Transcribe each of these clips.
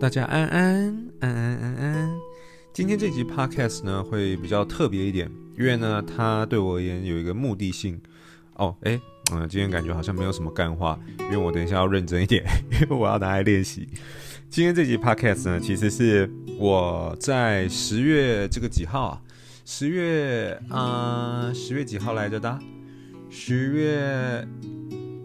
大家安安安安安安。今天这集 podcast 呢会比较特别一点，因为呢它对我而言有一个目的性。哦，诶，嗯，今天感觉好像没有什么干话，因为我等一下要认真一点，因为我要拿来练习。今天这集 podcast 呢，其实是我在十月这个几号啊？十月啊，呃，十月几号来着的？十月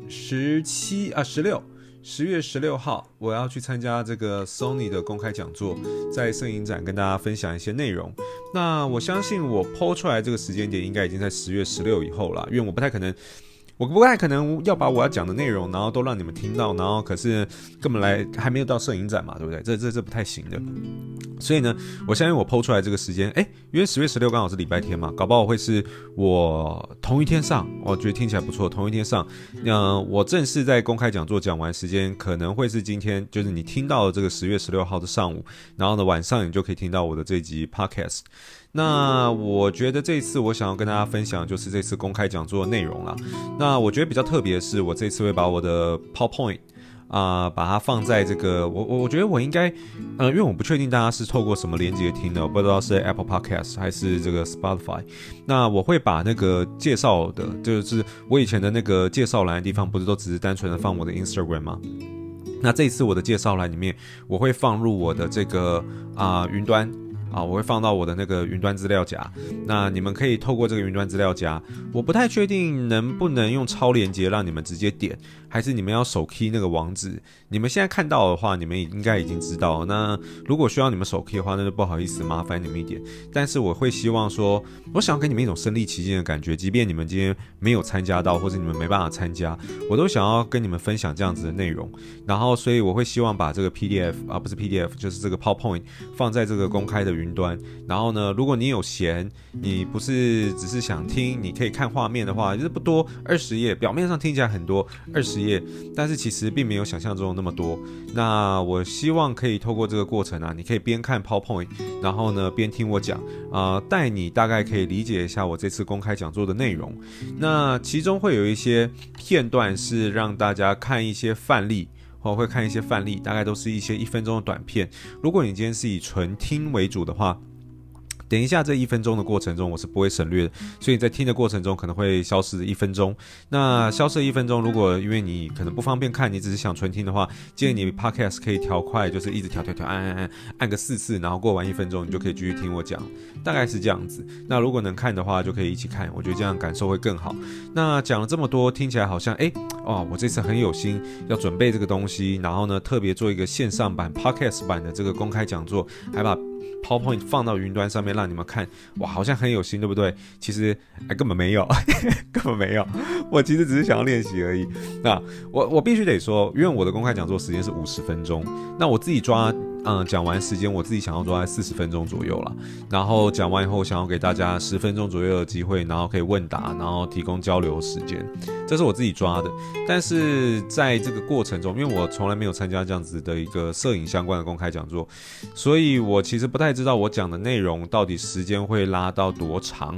十七啊，十六。十月十六号，我要去参加这个 Sony 的公开讲座，在摄影展跟大家分享一些内容。那我相信我剖出来这个时间点，应该已经在十月十六以后了，因为我不太可能。我不太可能要把我要讲的内容，然后都让你们听到，然后可是根本来还没有到摄影展嘛，对不对？这这这不太行的。所以呢，我相信我抛出来这个时间，诶，因为十月十六刚好是礼拜天嘛，搞不好会是我同一天上，我觉得听起来不错，同一天上。那我正式在公开讲座讲完时间，可能会是今天，就是你听到这个十月十六号的上午，然后呢晚上你就可以听到我的这集 Podcast。那我觉得这次我想要跟大家分享就是这次公开讲座的内容了。那我觉得比较特别的是，我这次会把我的 PowerPoint 啊、把它放在这个我我我觉得我应该，呃，因为我不确定大家是透过什么连接听的，我不知道是 Apple Podcast 还是这个 Spotify。那我会把那个介绍的，就是我以前的那个介绍栏的地方，不是都只是单纯的放我的 Instagram 吗？那这一次我的介绍栏里面，我会放入我的这个啊、云端。啊，我会放到我的那个云端资料夹，那你们可以透过这个云端资料夹，我不太确定能不能用超连接让你们直接点，还是你们要手 key 那个网址。你们现在看到的话，你们应该已经知道。那如果需要你们手 key 的话，那就不好意思麻烦你们一点。但是我会希望说，我想要给你们一种身临其境的感觉，即便你们今天没有参加到，或者你们没办法参加，我都想要跟你们分享这样子的内容。然后，所以我会希望把这个 PDF 啊，不是 PDF，就是这个 PowerPoint 放在这个公开的云。云端，然后呢，如果你有闲，你不是只是想听，你可以看画面的话，就是不多，二十页，表面上听起来很多，二十业，但是其实并没有想象中那么多。那我希望可以透过这个过程啊，你可以边看 PowerPoint，然后呢边听我讲，啊、带你大概可以理解一下我这次公开讲座的内容。那其中会有一些片段是让大家看一些范例。我会看一些范例，大概都是一些一分钟的短片。如果你今天是以纯听为主的话，等一下，这一分钟的过程中，我是不会省略的，所以在听的过程中可能会消失一分钟。那消失一分钟，如果因为你可能不方便看，你只是想纯听的话，建议你 Podcast 可以调快，就是一直调调调，按按按，按个四次，然后过完一分钟，你就可以继续听我讲，大概是这样子。那如果能看的话，就可以一起看，我觉得这样感受会更好。那讲了这么多，听起来好像哎哦，我这次很有心要准备这个东西，然后呢特别做一个线上版 Podcast 版的这个公开讲座，还把。PowerPoint 放到云端上面让你们看，哇，好像很有心，对不对？其实哎，根本没有，根本没有。我其实只是想要练习而已。那我我必须得说，因为我的公开讲座时间是五十分钟，那我自己抓。嗯，讲完时间，我自己想要做在四十分钟左右了。然后讲完以后，想要给大家十分钟左右的机会，然后可以问答，然后提供交流时间，这是我自己抓的。但是在这个过程中，因为我从来没有参加这样子的一个摄影相关的公开讲座，所以我其实不太知道我讲的内容到底时间会拉到多长。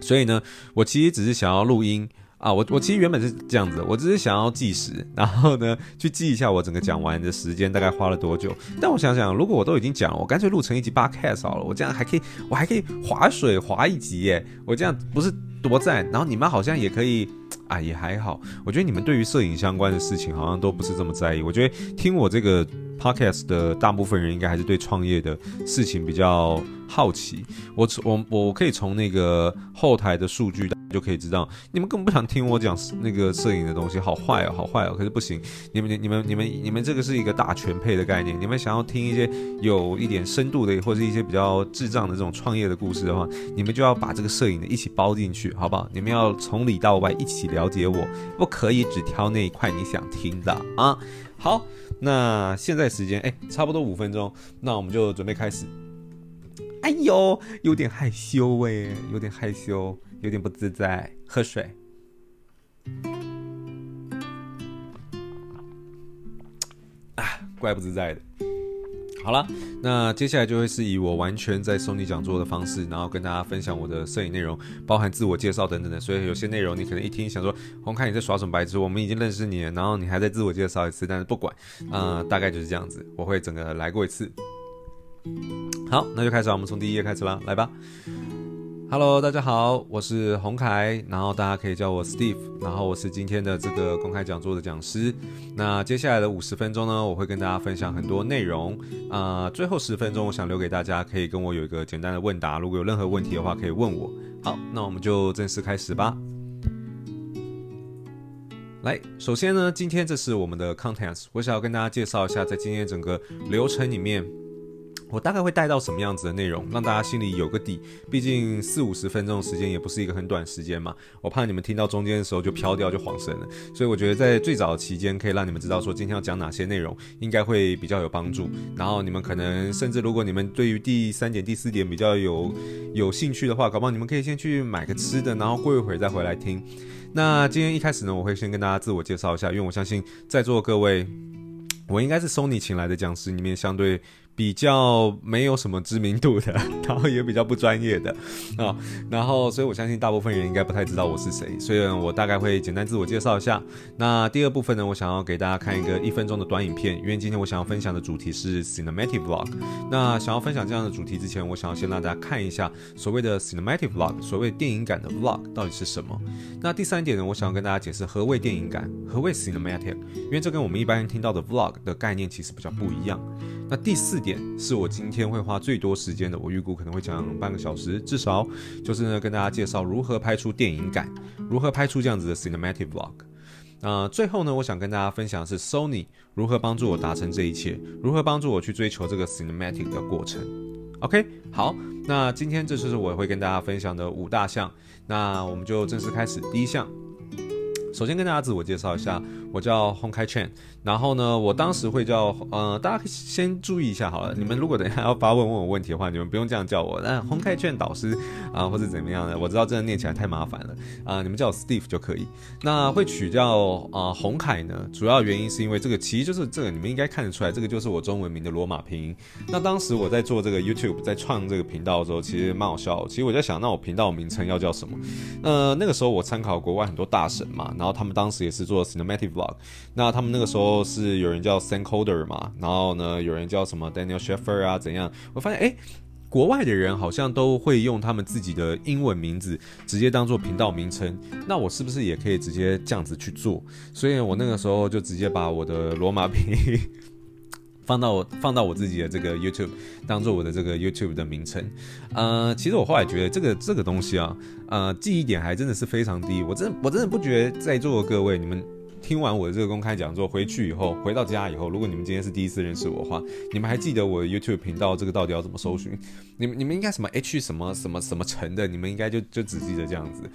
所以呢，我其实只是想要录音。啊，我我其实原本是这样子，我只是想要计时，然后呢去记一下我整个讲完的时间大概花了多久。但我想想，如果我都已经讲了，我干脆录成一集 podcast 好了，我这样还可以，我还可以划水划一集耶，我这样不是多赞？然后你们好像也可以，啊也还好。我觉得你们对于摄影相关的事情好像都不是这么在意。我觉得听我这个 podcast 的大部分人应该还是对创业的事情比较好奇。我我我可以从那个后台的数据。就可以知道，你们根本不想听我讲那个摄影的东西，好坏哦，好坏哦。可是不行，你们、你们、你们、你们这个是一个大全配的概念。你们想要听一些有一点深度的，或者一些比较智障的这种创业的故事的话，你们就要把这个摄影的一起包进去，好不好？你们要从里到外一起了解我，不可以只挑那一块你想听的啊。好，那现在时间哎，差不多五分钟，那我们就准备开始。哎呦，有点害羞哎，有点害羞。有点不自在，喝水。啊，怪不自在的。好了，那接下来就会是以我完全在送你讲座的方式，然后跟大家分享我的摄影内容，包含自我介绍等等的。所以有些内容你可能一听想说，宏凯你在耍什么白痴？我们已经认识你了，然后你还在自我介绍一次，但是不管，呃，大概就是这样子，我会整个来过一次。好，那就开始，我们从第一页开始啦，来吧。Hello，大家好，我是洪凯，然后大家可以叫我 Steve，然后我是今天的这个公开讲座的讲师。那接下来的五十分钟呢，我会跟大家分享很多内容。啊、最后十分钟我想留给大家，可以跟我有一个简单的问答，如果有任何问题的话，可以问我。好，那我们就正式开始吧。来，首先呢，今天这是我们的 Contents，我想要跟大家介绍一下，在今天整个流程里面。我大概会带到什么样子的内容，让大家心里有个底。毕竟四五十分钟的时间也不是一个很短时间嘛，我怕你们听到中间的时候就飘掉就晃神了。所以我觉得在最早期间可以让你们知道说今天要讲哪些内容，应该会比较有帮助。然后你们可能甚至如果你们对于第三点、第四点比较有有兴趣的话，搞不好你们可以先去买个吃的，然后过一会儿再回来听。那今天一开始呢，我会先跟大家自我介绍一下，因为我相信在座各位，我应该是 Sony 请来的讲师里面相对。比较没有什么知名度的，然后也比较不专业的啊，然后所以我相信大部分人应该不太知道我是谁，所以，我大概会简单自我介绍一下。那第二部分呢，我想要给大家看一个一分钟的短影片，因为今天我想要分享的主题是 Cinematic Vlog。那想要分享这样的主题之前，我想要先让大家看一下所谓的 Cinematic Vlog，所谓电影感的 Vlog 到底是什么。那第三点呢，我想要跟大家解释何谓电影感，何谓 Cinematic，因为这跟我们一般人听到的 Vlog 的概念其实比较不一样。那第四点是我今天会花最多时间的，我预估可能会讲半个小时，至少就是呢跟大家介绍如何拍出电影感，如何拍出这样子的 cinematic vlog。呃，最后呢，我想跟大家分享的是 Sony 如何帮助我达成这一切，如何帮助我去追求这个 cinematic 的过程。OK，好，那今天这就是我会跟大家分享的五大项，那我们就正式开始第一项。首先跟大家自我介绍一下，我叫 Hongkai Chen，然后呢，我当时会叫呃，大家可以先注意一下好了，你们如果等一下要发问问我问题的话，你们不用这样叫我，那 Hongkai Chen 导师啊、呃，或者怎么样的，我知道这样念起来太麻烦了啊、呃，你们叫我 Steve 就可以。那会取叫啊红凯呢，主要原因是因为这个其实就是这个你们应该看得出来，这个就是我中文名的罗马拼音。那当时我在做这个 YouTube，在创这个频道的时候，其实蛮好笑。其实我在想，那我频道名称要叫什么？呃，那个时候我参考国外很多大神嘛，然后他们当时也是做 Cinematic Vlog，那他们那个时候是有人叫 Sam Coder 嘛，然后呢有人叫什么 Daniel Sheffer 啊怎样？我发现哎，国外的人好像都会用他们自己的英文名字直接当做频道名称，那我是不是也可以直接这样子去做？所以我那个时候就直接把我的罗马拼音 放到我放到我自己的这个 YouTube 当做我的这个 YouTube 的名称。呃，其实我后来觉得这个这个东西啊，呃，记忆点还真的是非常低。我真我真的不觉得在座的各位你们。听完我的这个公开讲座，回去以后，回到家以后，如果你们今天是第一次认识我的话，你们还记得我 YouTube 频道这个到底要怎么搜寻？你们你们应该什么 H 什么什么什么城的，你们应该就就只记得这样子。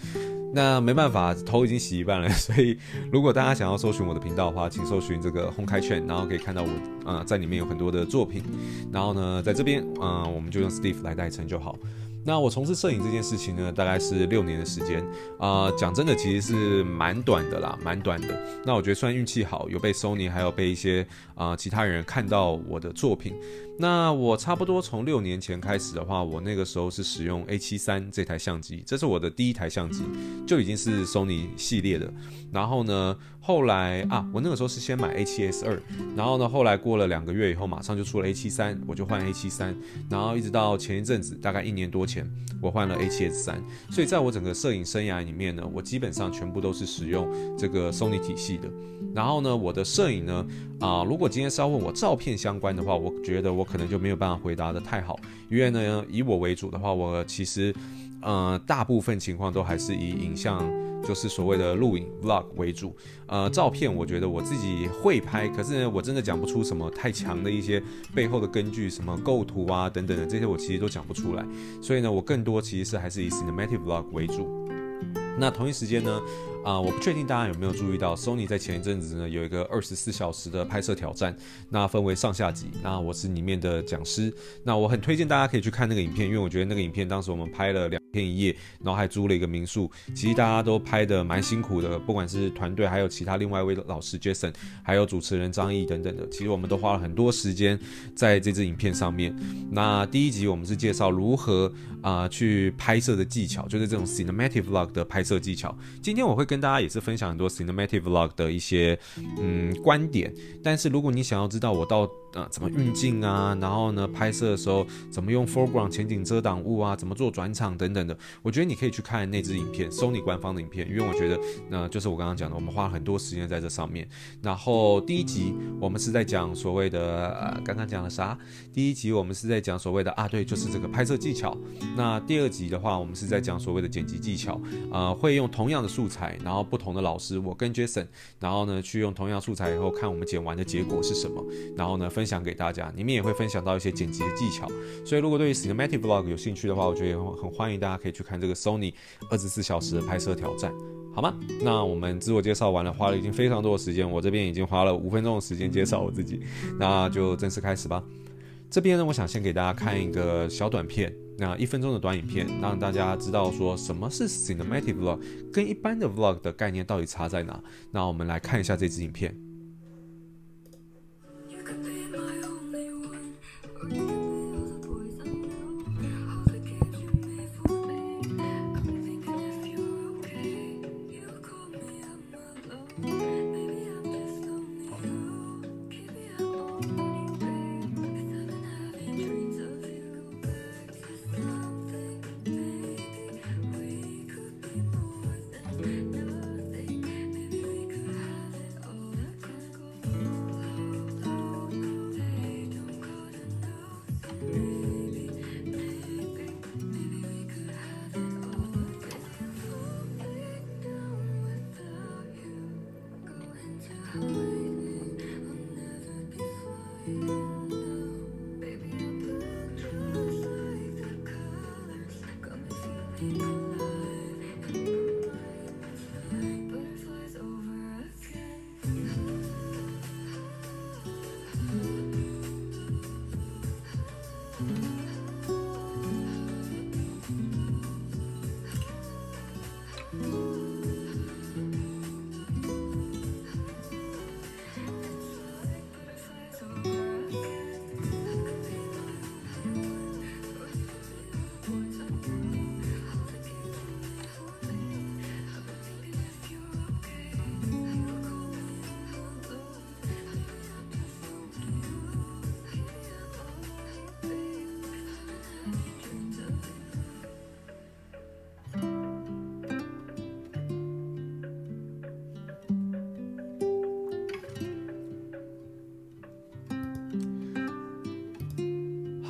那没办法，头已经洗一半了，所以如果大家想要搜寻我的频道的话，请搜寻这个宏开券，然后可以看到我啊、呃，在里面有很多的作品。然后呢，在这边啊、呃，我们就用 Steve 来代称就好。那我从事摄影这件事情呢，大概是六年的时间啊，呃，讲真的，其实是蛮短的啦，蛮短的。那我觉得算运气好，有被 Sony，还有被一些啊，呃，其他人看到我的作品。那我差不多从六年前开始的话，我那个时候是使用 A73 这台相机，这是我的第一台相机，就已经是 Sony 系列的。然后呢，后来啊，我那个时候是先买 A7S2，然后呢，后来过了两个月以后，马上就出了 A73，我就换 A73，然后一直到前一阵子，大概一年多前，我换了 A7S3。所以在我整个摄影生涯里面呢，我基本上全部都是使用这个 Sony 体系的。然后呢，我的摄影呢，啊、如果今天是要问我照片相关的话，我觉得我。可能就没有办法回答得太好，因为呢，以我为主的话，我其实，呃，大部分情况都还是以影像，就是所谓的录影 vlog 为主。呃，照片我觉得我自己会拍，可是呢，我真的讲不出什么太强的一些背后的根据，什么构图啊等等的这些，我其实都讲不出来。所以呢，我更多其实是还是以 cinematic vlog 为主。那同一时间呢，啊、我不确定大家有没有注意到，Sony 在前一阵子呢有一个二十四小时的拍摄挑战，那分为上下集，那我是里面的讲师，那我很推荐大家可以去看那个影片，因为我觉得那个影片当时我们拍了两。天一夜，然后还租了一个民宿。其实大家都拍得蛮辛苦的，不管是团队，还有其他另外一位老师 Jason，还有主持人张毅等等的。其实我们都花了很多时间在这支影片上面。那第一集我们是介绍如何啊、去拍摄的技巧，就是这种 cinematic vlog 的拍摄技巧。今天我会跟大家也是分享很多 cinematic vlog 的一些嗯观点。但是如果你想要知道我到呃怎么运镜啊，然后呢拍摄的时候怎么用 foreground 前景遮挡物啊，怎么做转场等等的。我觉得你可以去看那支影片，Sony 官方的影片，因为我觉得，那就是我刚刚讲的，我们花了很多时间在这上面。然后第一集我们是在讲所谓的，呃，刚刚讲了啥？第一集我们是在讲所谓的啊，对，就是这个拍摄技巧。那第二集的话，我们是在讲所谓的剪辑技巧，呃，会用同样的素材，然后不同的老师，我跟 Jason，然后呢去用同样素材以后看我们剪完的结果是什么，然后呢分分享给大家。里面也会分享到一些剪辑的技巧。所以如果对于 Cinematic Vlog 有兴趣的话，我觉得也很欢迎大家。大家可以去看这个 Sony 二十四小时的拍摄挑战，好吗？那我们自我介绍完了，花了已经非常多的时间，我这边已经花了五分钟的时间介绍我自己，那就正式开始吧。这边呢，我想先给大家看一个小短片，那一分钟的短影片，让大家知道说什么是 Cinematic Vlog，跟一般的 Vlog 的概念到底差在哪。那我们来看一下这支影片。Thank you.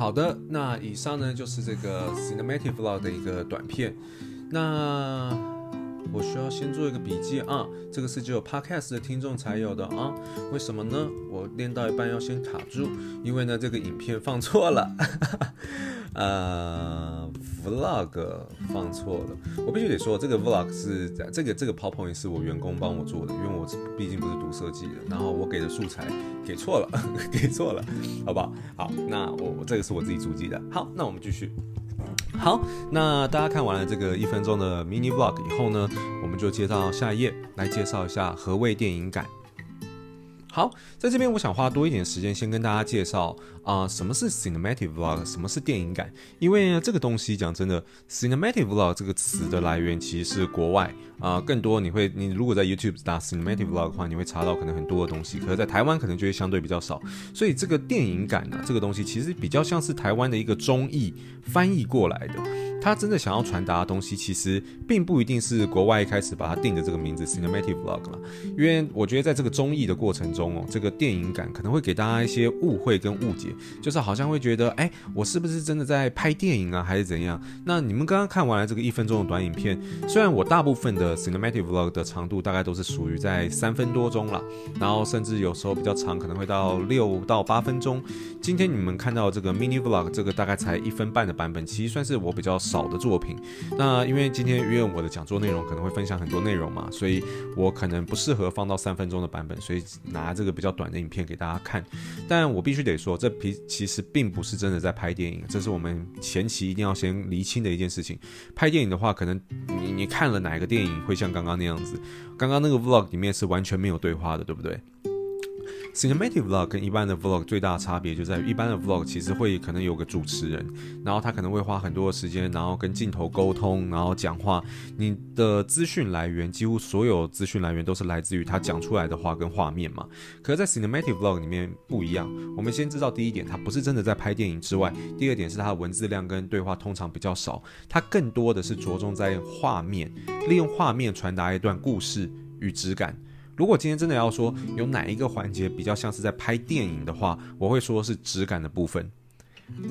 好的，那以上呢就是这个 Cinematic Vlog 的一个短片。那我需要先做一个笔记啊，这个是只有 Podcast 的听众才有的啊。为什么呢？我练到一半要先卡住，因为呢这个影片放错了。呃，vlog 放错了，我必须得说，这个 vlog 是这个这个 PowerPoint 是我员工帮我做的，因为我是毕竟不是读设计的，然后我给的素材给错了，给错了，好不好？好，那我我这个是我自己主机的。好，那我们继续。好，那大家看完了这个一分钟的 mini vlog 以后呢，我们就接到下一页来介绍一下何谓电影感。好，在这边我想花多一点时间，先跟大家介绍啊、什么是 cinematic vlog，什么是电影感。因为呢，这个东西讲真的，cinematic vlog 这个词的来源其实是国外啊、更多你会，你如果在 YouTube 打 cinematic vlog 的话，你会查到可能很多的东西，可是在台湾可能就会相对比较少。所以这个电影感呢、啊，这个东西其实比较像是台湾的一个中译翻译过来的。他真的想要传达的东西，其实并不一定是国外一开始把它定的这个名字 cinematic vlog 了，因为我觉得在这个中译的过程中哦，这个电影感可能会给大家一些误会跟误解，就是好像会觉得，哎，我是不是真的在拍电影啊，还是怎样？那你们刚刚看完了这个一分钟的短影片，虽然我大部分的 cinematic vlog 的长度大概都是属于在三分多钟了，然后甚至有时候比较长，可能会到六到八分钟。今天你们看到这个 mini vlog，这个大概才一分半的版本，其实算是我比较少的作品。那因为今天因为我的讲座内容可能会分享很多内容嘛，所以我可能不适合放到三分钟的版本，所以拿这个比较短的影片给大家看。但我必须得说，这皮其实并不是真的在拍电影，这是我们前期一定要先厘清的一件事情。拍电影的话，可能你你看了哪个电影会像刚刚那样子？刚刚那个 vlog 里面是完全没有对话的，对不对？Cinematic Vlog 跟一般的 Vlog 最大的差别就在于，一般的 Vlog 其实会可能有个主持人，然后他可能会花很多的时间，然后跟镜头沟通，然后讲话。你的资讯来源几乎所有资讯来源都是来自于他讲出来的话跟画面嘛。可是，在 Cinematic Vlog 里面不一样。我们先知道第一点，他不是真的在拍电影之外，第二点是他的文字量跟对话通常比较少，他更多的是着重在画面，利用画面传达一段故事与质感。如果今天真的要说有哪一个环节比较像是在拍电影的话，我会说是质感的部分。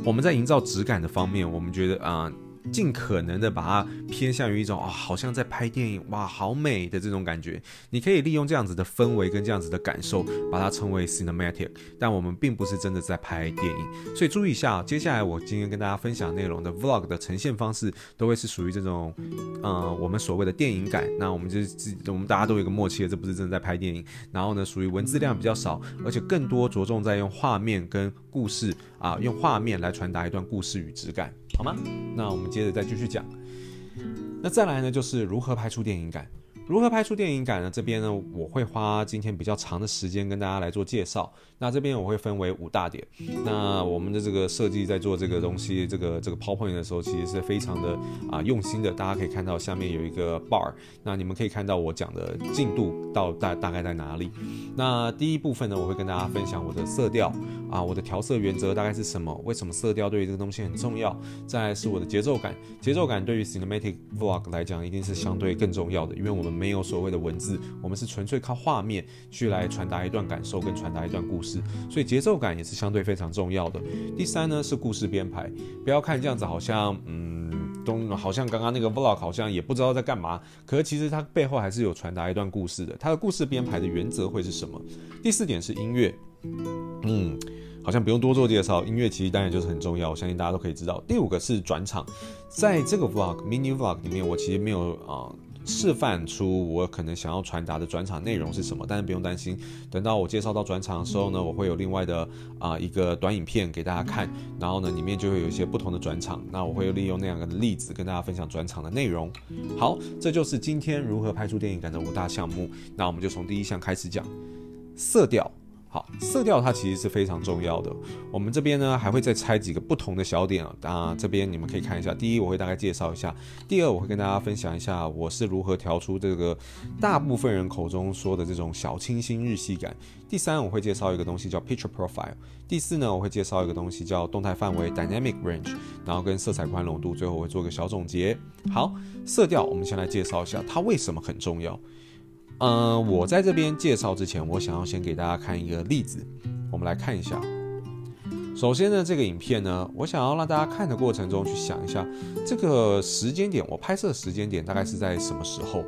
我们在营造质感的方面，我们觉得啊。尽可能的把它偏向于一种啊、好像在拍电影哇，好美的这种感觉。你可以利用这样子的氛围跟这样子的感受，把它称为 cinematic。但我们并不是真的在拍电影，所以注意一下。接下来我今天跟大家分享内容的 vlog 的呈现方式，都会是属于这种，呃，我们所谓的电影感。那我们就是我们大家都有一个默契，这不是真的在拍电影。然后呢，属于文字量比较少，而且更多着重在用画面跟故事啊，用画面来传达一段故事与质感。好吗？那我们接着再继续讲。那再来呢，就是如何拍出电影感。如何拍出电影感呢？这边呢，我会花今天比较长的时间跟大家来做介绍。那这边我会分为五大点。那我们的这个设计在做这个东西，这个这个 PowerPoint 的时候，其实是非常的啊用心的。大家可以看到下面有一个 bar，那你们可以看到我讲的进度到大大概在哪里。那第一部分呢，我会跟大家分享我的色调啊，我的调色原则大概是什么？为什么色调对于这个东西很重要？再是我的节奏感，节奏感对于 Cinematic Vlog 来讲一定是相对更重要的，因为我们。没有所谓的文字，我们是纯粹靠画面去来传达一段感受跟传达一段故事，所以节奏感也是相对非常重要的。第三呢是故事编排，不要看这样子好像嗯，都好像刚刚那个 vlog 好像也不知道在干嘛，可是其实它背后还是有传达一段故事的。它的故事编排的原则会是什么？第四点是音乐，嗯，好像不用多做介绍，音乐其实当然就是很重要，我相信大家都可以知道。第五个是转场，在这个 vlog mini vlog 里面，我其实没有啊。示范出我可能想要传达的转场内容是什么，但是不用担心，等到我介绍到转场的时候呢，我会有另外的啊、呃、一个短影片给大家看，然后呢里面就会有一些不同的转场，那我会利用那两个例子跟大家分享转场的内容。好，这就是今天如何拍出电影感的五大项目，那我们就从第一项开始讲，色调。好，色调它其实是非常重要的。我们这边呢还会再拆几个不同的小点啊，这边你们可以看一下。第一，我会大概介绍一下；第二，我会跟大家分享一下我是如何调出这个大部分人口中说的这种小清新日系感。第三，我会介绍一个东西叫 Picture Profile。第四呢，我会介绍一个东西叫动态范围 Dynamic Range，然后跟色彩宽容度，最后我会做个小总结。好，色调我们先来介绍一下它为什么很重要。嗯、我在这边介绍之前，我想要先给大家看一个例子。我们来看一下。首先呢，这个影片呢，我想要让大家看的过程中去想一下，这个时间点，我拍摄时间点大概是在什么时候？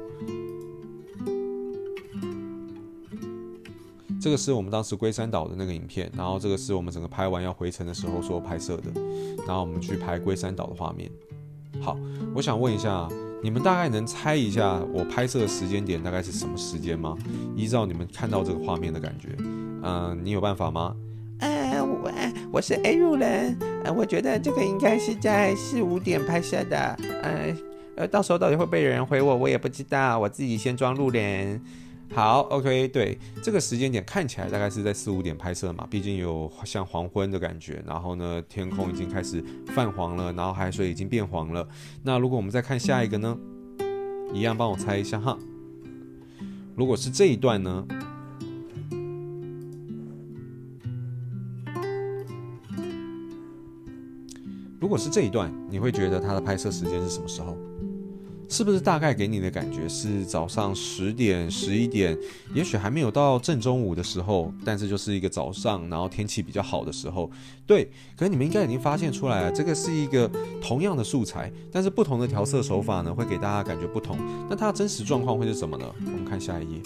这个是我们当时龟山岛的那个影片，然后这个是我们整个拍完要回程的时候所拍摄的，然后我们去拍龟山岛的画面。好，我想问一下。你们大概能猜一下我拍摄的时间点大概是什么时间吗？依照你们看到这个画面的感觉，嗯、你有办法吗？呃，我我是 A 路人，呃，我觉得这个应该是在四五点拍摄的，呃，呃，到时候到底会不会有人回我，我也不知道，我自己先装路人。好，OK，对，这个时间点看起来大概是在四五点拍摄嘛，毕竟有像黄昏的感觉，然后呢，天空已经开始泛黄了，然后海水已经变黄了。那如果我们再看下一个呢，一样帮我猜一下哈。如果是这一段呢，如果是这一段，你会觉得它的拍摄时间是什么时候？是不是大概给你的感觉是早上十点、十一点，也许还没有到正中午的时候，但是就是一个早上，然后天气比较好的时候。对，可是你们应该已经发现出来了，这个是一个同样的素材，但是不同的调色手法呢，会给大家感觉不同。那它的真实状况会是什么呢？我们看下一页。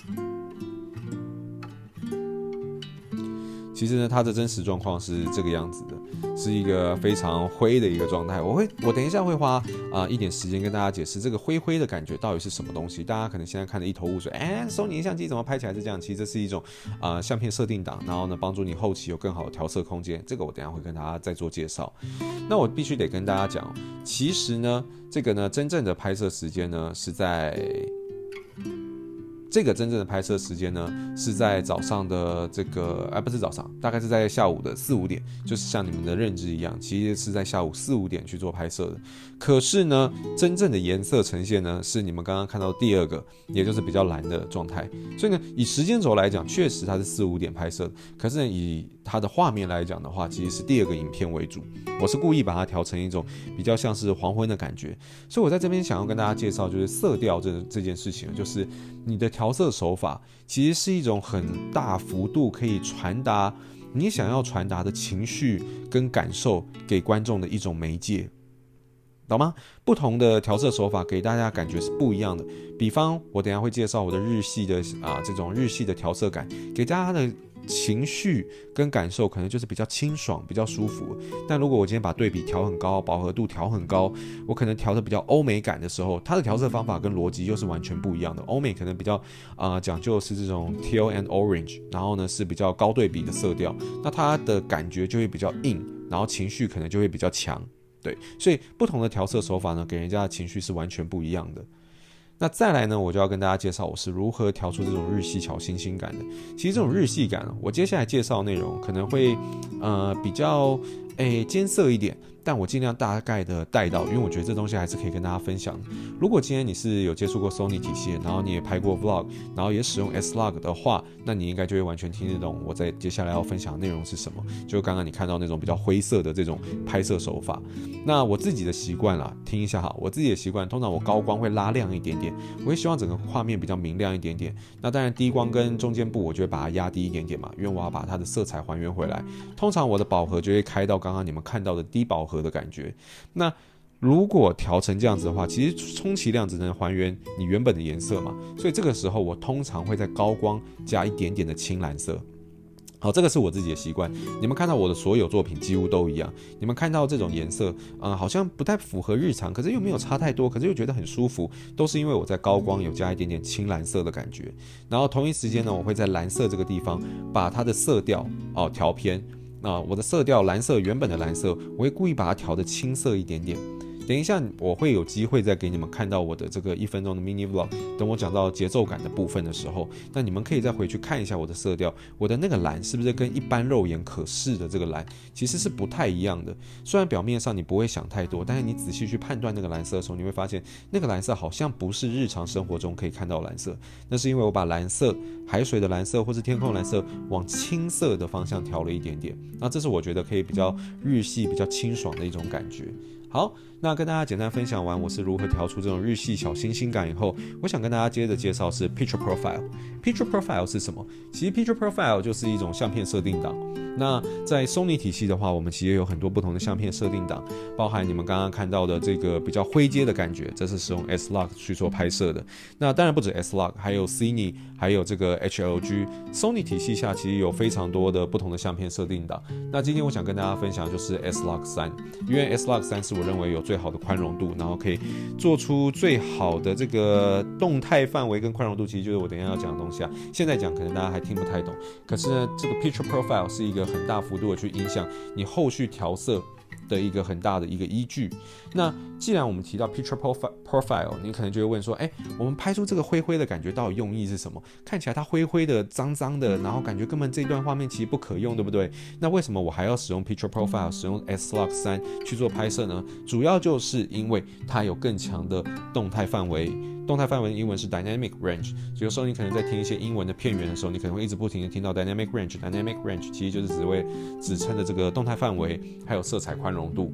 其实呢，它的真实状况是这个样子的，是一个非常灰的一个状态。我会，我等一下会花啊、一点时间跟大家解释这个灰灰的感觉到底是什么东西。大家可能现在看得一头雾水，哎，索尼相机怎么拍起来是这样？其实这是一种啊、相片设定档，然后呢帮助你后期有更好的调色空间。这个我等下会跟大家再做介绍。那我必须得跟大家讲，其实呢，这个呢真正的拍摄时间呢是在。这个真正的拍摄时间呢，是在早上的这个，哎，不是早上，大概是在下午的四五点，就是像你们的认知一样，其实是在下午四五点去做拍摄的。可是呢，真正的颜色呈现呢，是你们刚刚看到第二个，也就是比较蓝的状态。所以呢，以时间轴来讲，确实它是四五点拍摄。可是呢，以它的画面来讲的话，其实是第二个影片为主。我是故意把它调成一种比较像是黄昏的感觉。所以我在这边想要跟大家介绍，就是色调这这件事情，就是你的。调色手法其实是一种很大幅度可以传达你想要传达的情绪跟感受给观众的一种媒介，懂吗？不同的调色手法给大家感觉是不一样的。比方，我等下会介绍我的日系的啊这种日系的调色感，给大家的。情绪跟感受可能就是比较清爽、比较舒服。但如果我今天把对比调很高，饱和度调很高，我可能调的比较欧美感的时候，它的调色方法跟逻辑又是完全不一样的。欧美可能比较啊、讲究是这种 teal and orange，然后呢是比较高对比的色调，那它的感觉就会比较硬，然后情绪可能就会比较强。对，所以不同的调色手法呢，给人家的情绪是完全不一样的。那再来呢，我就要跟大家介绍我是如何调出这种日系小清新感的。其实这种日系感，我接下来介绍内容可能会，呃，比较。诶，艰涩一点，但我尽量大概的带到，因为我觉得这东西还是可以跟大家分享。如果今天你是有接触过 Sony 体系，然后你也拍过 Vlog，然后也使用 S-Log 的话，那你应该就会完全听得懂我在接下来要分享的内容是什么。就刚刚你看到那种比较灰色的这种拍摄手法。那我自己的习惯啦，听一下哈，我自己的习惯，通常我高光会拉亮一点点，我会希望整个画面比较明亮一点点。那当然低光跟中间部，我就会把它压低一点点嘛，因为我要把它的色彩还原回来。通常我的饱和就会开到。刚刚你们看到的低饱和的感觉，那如果调成这样子的话，其实充其量只能还原你原本的颜色嘛。所以这个时候我通常会在高光加一点点的青蓝色。好，这个是我自己的习惯。你们看到我的所有作品几乎都一样。你们看到这种颜色，嗯、好像不太符合日常，可是又没有差太多，可是又觉得很舒服，都是因为我在高光有加一点点青蓝色的感觉。然后同一时间呢，我会在蓝色这个地方把它的色调哦调偏。那，我的色调蓝色，原本的蓝色，我会故意把它调的青色一点点。等一下，我会有机会再给你们看到我的这个一分钟的 mini vlog。等我讲到节奏感的部分的时候，那你们可以再回去看一下我的色调，我的那个蓝是不是跟一般肉眼可视的这个蓝其实是不太一样的。虽然表面上你不会想太多，但是你仔细去判断那个蓝色的时候，你会发现那个蓝色好像不是日常生活中可以看到蓝色。那是因为我把蓝色、海水的蓝色或是天空蓝色往青色的方向调了一点点。那这是我觉得可以比较日系、比较清爽的一种感觉。好。那跟大家简单分享完我是如何调出这种日系小清新感以后，我想跟大家接着介绍是 Picture Profile。Picture Profile 是什么？其实 Picture Profile 就是一种相片设定档。那在 Sony 体系的话，我们其实有很多不同的相片设定档，包含你们刚刚看到的这个比较灰阶的感觉，这是使用 S-Log 去做拍摄的。那当然不止 S-Log，还有 Cine，还有这个 HLG。Sony 体系下其实有非常多的不同的相片设定档。那今天我想跟大家分享就是 S-Log 三，因为 S-Log 三是我认为有最好的宽容度，然后可以做出最好的这个动态范围跟宽容度，其实就是我等一下要讲的东西啊。现在讲可能大家还听不太懂，可是呢，这个 Picture Profile 是一个很大幅度的去影响你后续调色的一个很大的一个依据。那既然我们提到 picture profile，你可能就会问说，哎，我们拍出这个灰灰的感觉，到底用意是什么？看起来它灰灰的、脏脏的，然后感觉根本这段画面其实不可用，对不对？那为什么我还要使用 picture profile，使用 S-Log 三去做拍摄呢？主要就是因为它有更强的动态范围。动态范围英文是 dynamic range。有时候你可能在听一些英文的片源的时候，你可能会一直不停的听到 dynamic range。dynamic range 其实就是只为指称的这个动态范围，还有色彩宽容度。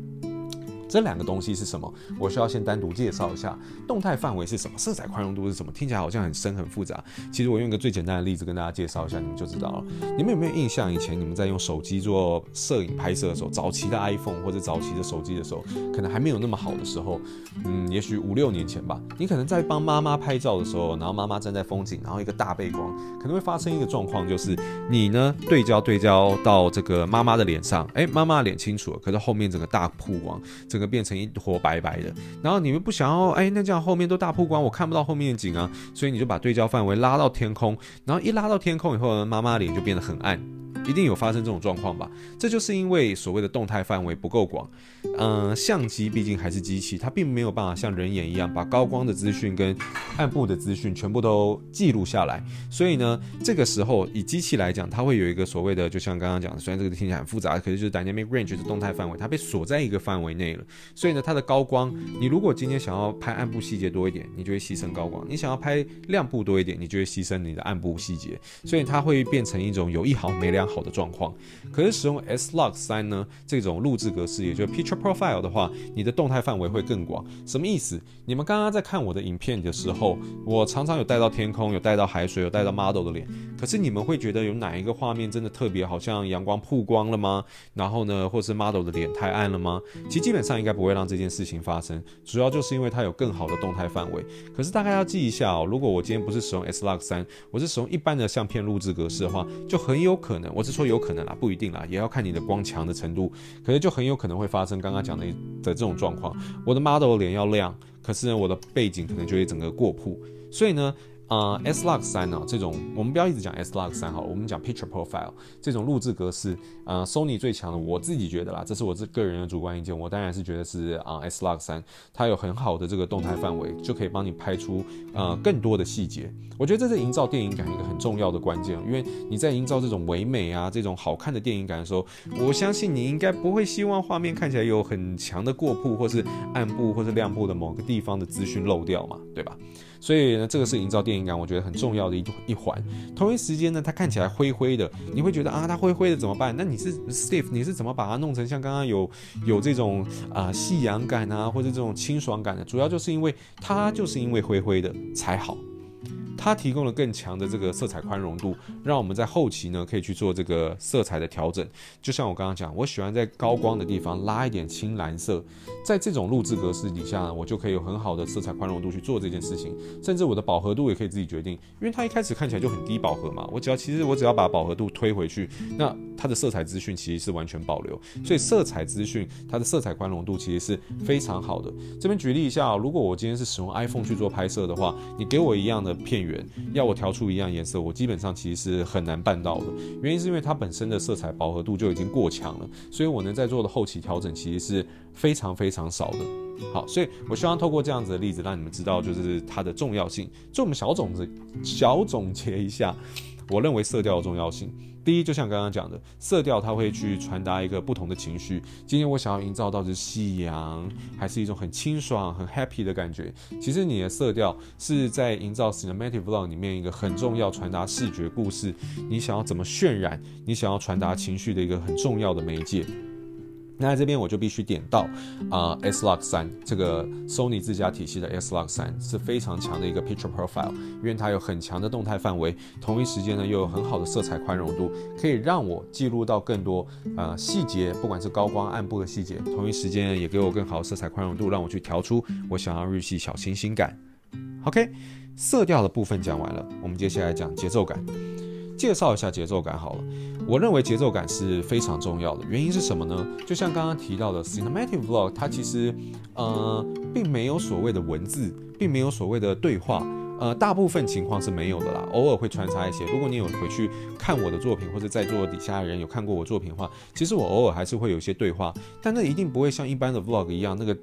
这两个东西是什么？我需要先单独介绍一下。动态范围是什么？色彩宽容度是什么？听起来好像很深很复杂。其实我用一个最简单的例子跟大家介绍一下，你们就知道了。你们有没有印象？以前你们在用手机做摄影拍摄的时候，早期的 iPhone 或者早期的手机的时候，可能还没有那么好的时候，嗯，也许五六年前吧，你可能在帮妈妈拍照的时候，然后妈妈站在风景，然后一个大背光，可能会发生一个状况，就是你呢对焦对焦到这个妈妈的脸上，哎，妈妈脸清楚了，可是后面整个大曝光，整个变成一坨白白的，然后你们不想要，哎，那这样后面都大曝光，我看不到后面的景啊，所以你就把对焦范围拉到天空，然后一拉到天空以后呢，妈妈脸就变得很暗。一定有发生这种状况吧？这就是因为所谓的动态范围不够广。嗯、相机毕竟还是机器，它并没有办法像人眼一样把高光的资讯跟暗部的资讯全部都记录下来。所以呢，这个时候以机器来讲，它会有一个所谓的，就像刚刚讲的，虽然这个听起来很复杂，可是就是 dynamic range 的动态范围，它被锁在一个范围内了。所以呢，它的高光，你如果今天想要拍暗部细节多一点，你就会牺牲高光；你想要拍亮部多一点，你就会牺牲你的暗部细节。所以它会变成一种有一毫没两毫。好的状况，可是使用 S-Log 三呢，这种录制格式，也就是 Picture Profile 的话，你的动态范围会更广。什么意思？你们刚刚在看我的影片的时候，我常常有带到天空，有带到海水，有带到 model 的脸。可是你们会觉得有哪一个画面真的特别，好像阳光曝光了吗？然后呢，或是 model 的脸太暗了吗？其实基本上应该不会让这件事情发生，主要就是因为它有更好的动态范围。可是大家要记一下哦，如果我今天不是使用 S-Log 三，我是使用一般的相片录制格式的话，就很有可能我。是说有可能啦，不一定啦，也要看你的光强的程度。可是就很有可能会发生刚刚讲的的这种状况。我的 model 脸要亮，可是呢，我的背景可能就会整个过曝。所以呢。呃，S-Log 三呢，这种我们不要一直讲 S-Log 三好了，我们讲 Picture Profile 这种录制格式，呃，Sony 最强的，我自己觉得啦，这是我这个人的主观意见，我当然是觉得是啊、S-Log 三，它有很好的这个动态范围，就可以帮你拍出呃更多的细节。我觉得这是营造电影感一个很重要的关键，因为你在营造这种唯美啊、这种好看的电影感的时候，我相信你应该不会希望画面看起来有很强的过曝，或是暗部或是亮部的某个地方的资讯漏掉嘛，对吧？所以呢，这个是营造电影感，我觉得很重要的一一环。同一时间呢，它看起来灰灰的，你会觉得啊，它灰灰的怎么办？那你是 Steve，你是怎么把它弄成像刚刚有有这种啊夕阳感啊，或者这种清爽感的？主要就是因为它就是因为灰灰的才好。它提供了更强的这个色彩宽容度，让我们在后期呢可以去做这个色彩的调整。就像我刚刚讲，我喜欢在高光的地方拉一点青蓝色，在这种录制格式底下呢，我就可以有很好的色彩宽容度去做这件事情。甚至我的饱和度也可以自己决定，因为它一开始看起来就很低饱和嘛，我只要其实我只要把饱和度推回去，那它的色彩资讯其实是完全保留。所以色彩资讯它的色彩宽容度其实是非常好的。这边举例一下，如果我今天是使用 iPhone 去做拍摄的话，你给我一样的片源。要我调出一样颜色，我基本上其实是很难办到的。原因是因为它本身的色彩饱和度就已经过强了，所以我能在做的后期调整其实是非常非常少的。好，所以我希望透过这样子的例子，让你们知道就是它的重要性。就我们小种子小总结一下，我认为色调的重要性。第一，就像刚刚讲的，色调它会去传达一个不同的情绪。今天我想要营造到是夕阳，还是一种很清爽、很 happy 的感觉？其实你的色调是在营造 cinematic vlog 里面一个很重要传达视觉故事，你想要怎么渲染，你想要传达情绪的一个很重要的媒介。那在这边我就必须点到啊、呃、，S-Log 三这个 Sony 自家体系的 S-Log 三是非常强的一个 Picture Profile，因为它有很强的动态范围，同一时间呢又有很好的色彩宽容度，可以让我记录到更多呃细节，不管是高光暗部的细节，同一时间也给我更好的色彩宽容度，让我去调出我想要日系小清新感。OK，色调的部分讲完了，我们接下来讲节奏感。介绍一下节奏感好了，我认为节奏感是非常重要的。原因是什么呢？就像刚刚提到的，Cinematic Vlog，它其实呃并没有所谓的文字，并没有所谓的对话，呃，大部分情况是没有的啦，偶尔会穿插一些。如果你有回去看我的作品，或者在座底下的人有看过我作品的话，其实我偶尔还是会有一些对话，但那一定不会像一般的 Vlog 一样那个。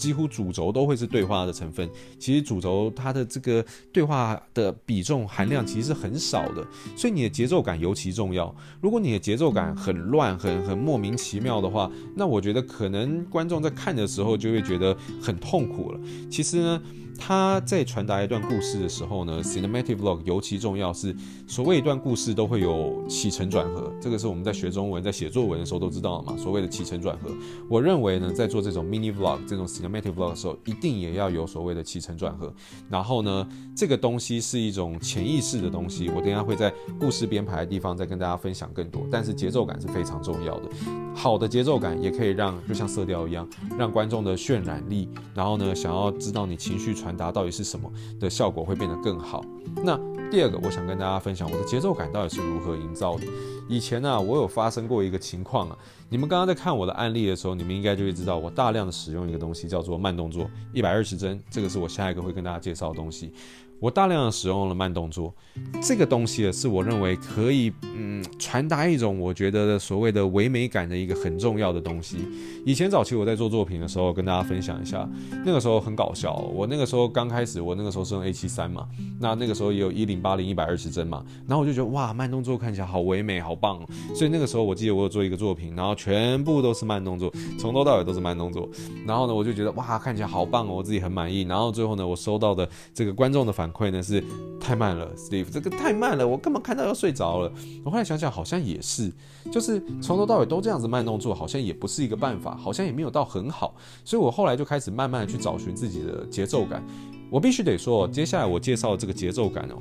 几乎主轴都会是对话的成分，其实主轴它的这个对话的比重含量其实是很少的，所以你的节奏感尤其重要。如果你的节奏感很乱、很很莫名其妙的话，那我觉得可能观众在看的时候就会觉得很痛苦了。其实呢。他在传达一段故事的时候呢，cinematic vlog 尤其重要是所谓一段故事都会有起承转合，这个是我们在学中文、在写作文的时候都知道的嘛。所谓的起承转合，我认为呢，在做这种 mini vlog 这种 cinematic vlog 的时候，一定也要有所谓的起承转合。然后呢，这个东西是一种潜意识的东西，我等下会在故事编排的地方再跟大家分享更多。但是节奏感是非常重要的，好的节奏感也可以让就像色调一样，让观众的渲染力，然后呢，想要知道你情绪传达到底是什么的效果会变得更好。那第二个，我想跟大家分享我的节奏感到底是如何营造的。以前呢、我有发生过一个情况啊，你们刚刚在看我的案例的时候，你们应该就会知道，我大量的使用一个东西叫做慢动作，一百二十帧，这个是我下一个会跟大家介绍的东西。我大量的使用了慢动作，这个东西是我认为可以嗯传达一种我觉得的所谓的唯美感的一个很重要的东西。以前早期我在做作品的时候，跟大家分享一下，那个时候很搞笑。我那个时候刚开始，我那个时候是用 A 七三嘛，那那个时候也有一零八零一百二十帧嘛，然后我就觉得哇，慢动作看起来好唯美，好棒。所以那个时候我记得我有做一个作品，然后全部都是慢动作，从头到尾都是慢动作。然后呢，我就觉得哇，看起来好棒哦，我自己很满意。然后最后呢，我收到的这个观众的反快呢是太慢了，Steve，这个太慢了，我根本看到要睡着了。我后来想想，好像也是，就是从头到尾都这样子慢动作，好像也不是一个办法，好像也没有到很好。所以我后来就开始慢慢的去找寻自己的节奏感。我必须得说，接下来我介绍这个节奏感哦。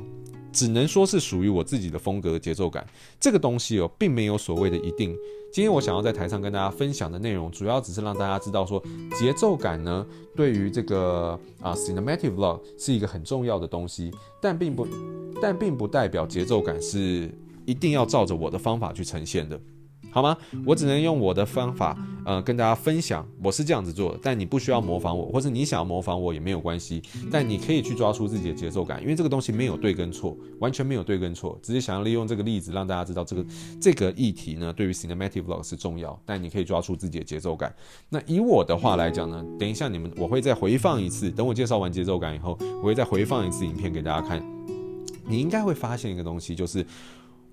只能说是属于我自己的风格节奏感，这个东西哦，并没有所谓的一定。今天我想要在台上跟大家分享的内容，主要只是让大家知道说，节奏感呢，对于这个啊 cinematic vlog 是一个很重要的东西，但并不，但并不代表节奏感是一定要照着我的方法去呈现的。好吗？我只能用我的方法，呃，跟大家分享，我是这样子做的。但你不需要模仿我，或者你想要模仿我也没有关系。但你可以去抓出自己的节奏感，因为这个东西没有对跟错，完全没有对跟错。只是想要利用这个例子让大家知道，这个这个议题呢，对于 cinematic vlog 是重要。但你可以抓出自己的节奏感。那以我的话来讲呢，等一下你们我会再回放一次，等我介绍完节奏感以后，我会再回放一次影片给大家看。你应该会发现一个东西，就是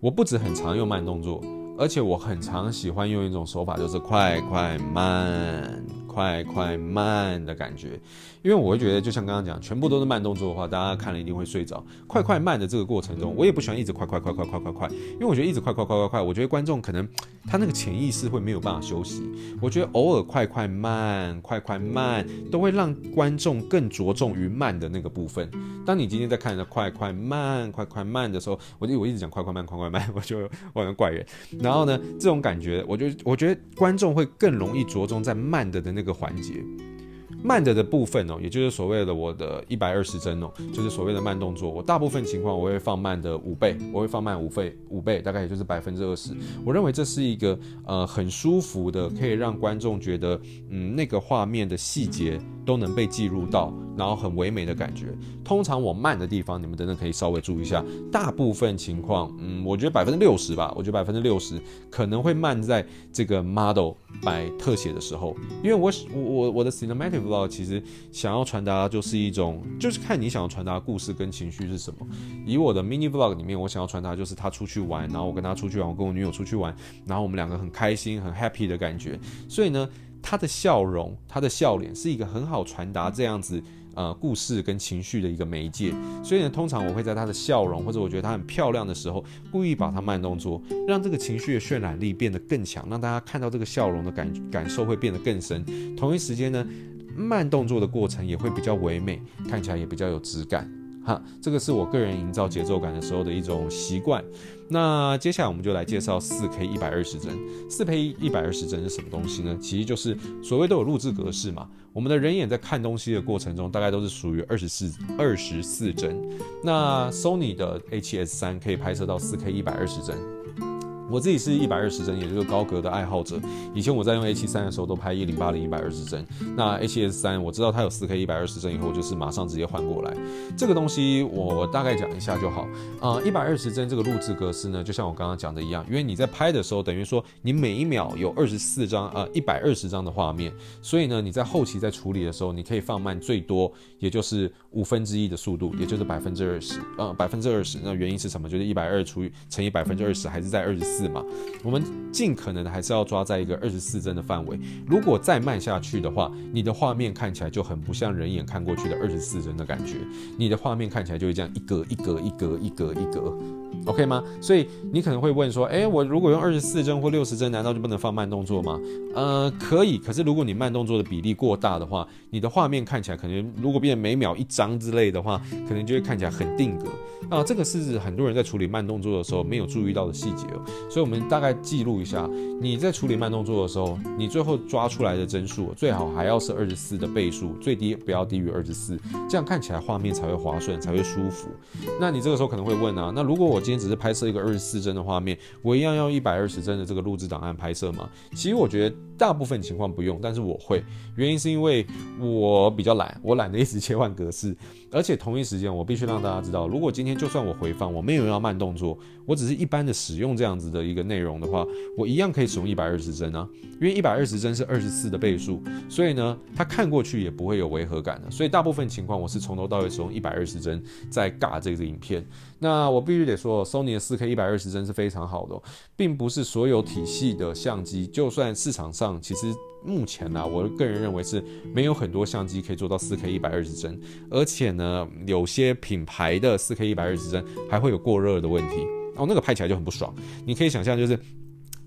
我不止很常用慢动作。而且我很常喜欢用一种手法，就是快快慢。快快慢的感觉，因为我会觉得，就像刚刚讲，全部都是慢动作的话，大家看了一定会睡着。快快慢的这个过程中，我也不喜欢一直快快快快快快快，因为我觉得一直快快快快快，我觉得观众可能他那个潜意识会没有办法休息。我觉得偶尔快快慢快快慢，都会让观众更着重于慢的那个部分。当你今天在看的快快慢快快慢的时候，我就我一直讲快快慢快快慢，我就我好像怪人。然后呢，这种感觉，我觉得我觉得观众会更容易着重在慢的的那个。个环节慢着的部分哦，也就是所谓的我的一百二十帧哦，就是所谓的慢动作。我大部分情况我会放慢的五倍，我会放慢五倍，五倍大概也就是百分之二十。我认为这是一个呃很舒服的，可以让观众觉得嗯那个画面的细节都能被记录到，然后很唯美的感觉。通常我慢的地方，你们等等可以稍微注意一下。大部分情况，嗯，我觉得百分之六十吧，我觉得百分之六十可能会慢在这个 model 摆特写的时候，因为我我我的 cinematic vlog 其实想要传达就是一种，就是看你想要传达故事跟情绪是什么。以我的 mini vlog 里面，我想要传达就是他出去玩，然后我跟他出去玩，我跟我女友出去玩，然后我们两个很开心、很 happy 的感觉。所以呢，他的笑容、他的笑脸是一个很好传达这样子。呃，故事跟情绪的一个媒介，所以呢，通常我会在她的笑容或者我觉得她很漂亮的时候，故意把她慢动作，让这个情绪的渲染力变得更强，让大家看到这个笑容的感感受会变得更深。同一时间呢，慢动作的过程也会比较唯美，看起来也比较有质感。哈，这个是我个人营造节奏感的时候的一种习惯。那接下来我们就来介绍四 K 一百二十帧。四 K 一百二十帧是什么东西呢？其实就是所谓都有录制格式嘛。我们的人眼在看东西的过程中，大概都是属于二十四二十四帧。那 Sony 的 A7S 三可以拍摄到四 K 一百二十帧。我自己是一百二十帧，也就是高格的爱好者。以前我在用 A 七三的时候，都拍一零八零一百二十帧。那 A 七 S 三，我知道它有四 K 一百二十帧以后，就是马上直接换过来。这个东西我大概讲一下就好。啊、呃，一百二十帧这个录制格式呢，就像我刚刚讲的一样，因为你在拍的时候，等于说你每一秒有二十四张，呃，一百二十张的画面，所以呢，你在后期在处理的时候，你可以放慢最多，也就是五分之一的速度，也就是百分之二十，呃，百分之二十。那原因是什么？就是一百二除以乘以百分之二十，还是在二十四。四嘛，我们尽可能的还是要抓在一个二十四帧的范围。如果再慢下去的话，你的画面看起来就很不像人眼看过去的二十四帧的感觉，你的画面看起来就会这样一格一格一格一格一格，OK 吗？所以你可能会问说，诶，我如果用二十四帧或六十帧，难道就不能放慢动作吗？呃，可以，可是如果你慢动作的比例过大的话，你的画面看起来可能如果变每秒一张之类的话，可能就会看起来很定格啊。这个是很多人在处理慢动作的时候没有注意到的细节哦。所以我们大概记录一下，你在处理慢动作的时候，你最后抓出来的帧数最好还要是二十四的倍数，最低不要低于二十四，这样看起来画面才会滑顺，才会舒服。那你这个时候可能会问啊，那如果我今天只是拍摄一个二十四帧的画面，我一样要一百二十帧的这个录制档案拍摄吗？其实我觉得大部分情况不用，但是我会，原因是因为我比较懒，我懒得一直切换格式，而且同一时间我必须让大家知道，如果今天就算我回放，我没有要慢动作，我只是一般的使用这样子的的一个内容的话，我一样可以使用一百二十帧啊，因为一百二十帧是二十四的倍数，所以呢，它看过去也不会有违和感的，所以大部分情况我是从头到尾使用一百二十帧在尬这个影片。那我必须得说，Sony 的四 K 一百二十帧是非常好的，并不是所有体系的相机，就算市场上其实目前呢，我个人认为是没有很多相机可以做到四 K 一百二十帧，而且呢，有些品牌的四 K 一百二十帧还会有过热的问题。哦，那个拍起来就很不爽。你可以想象，就是。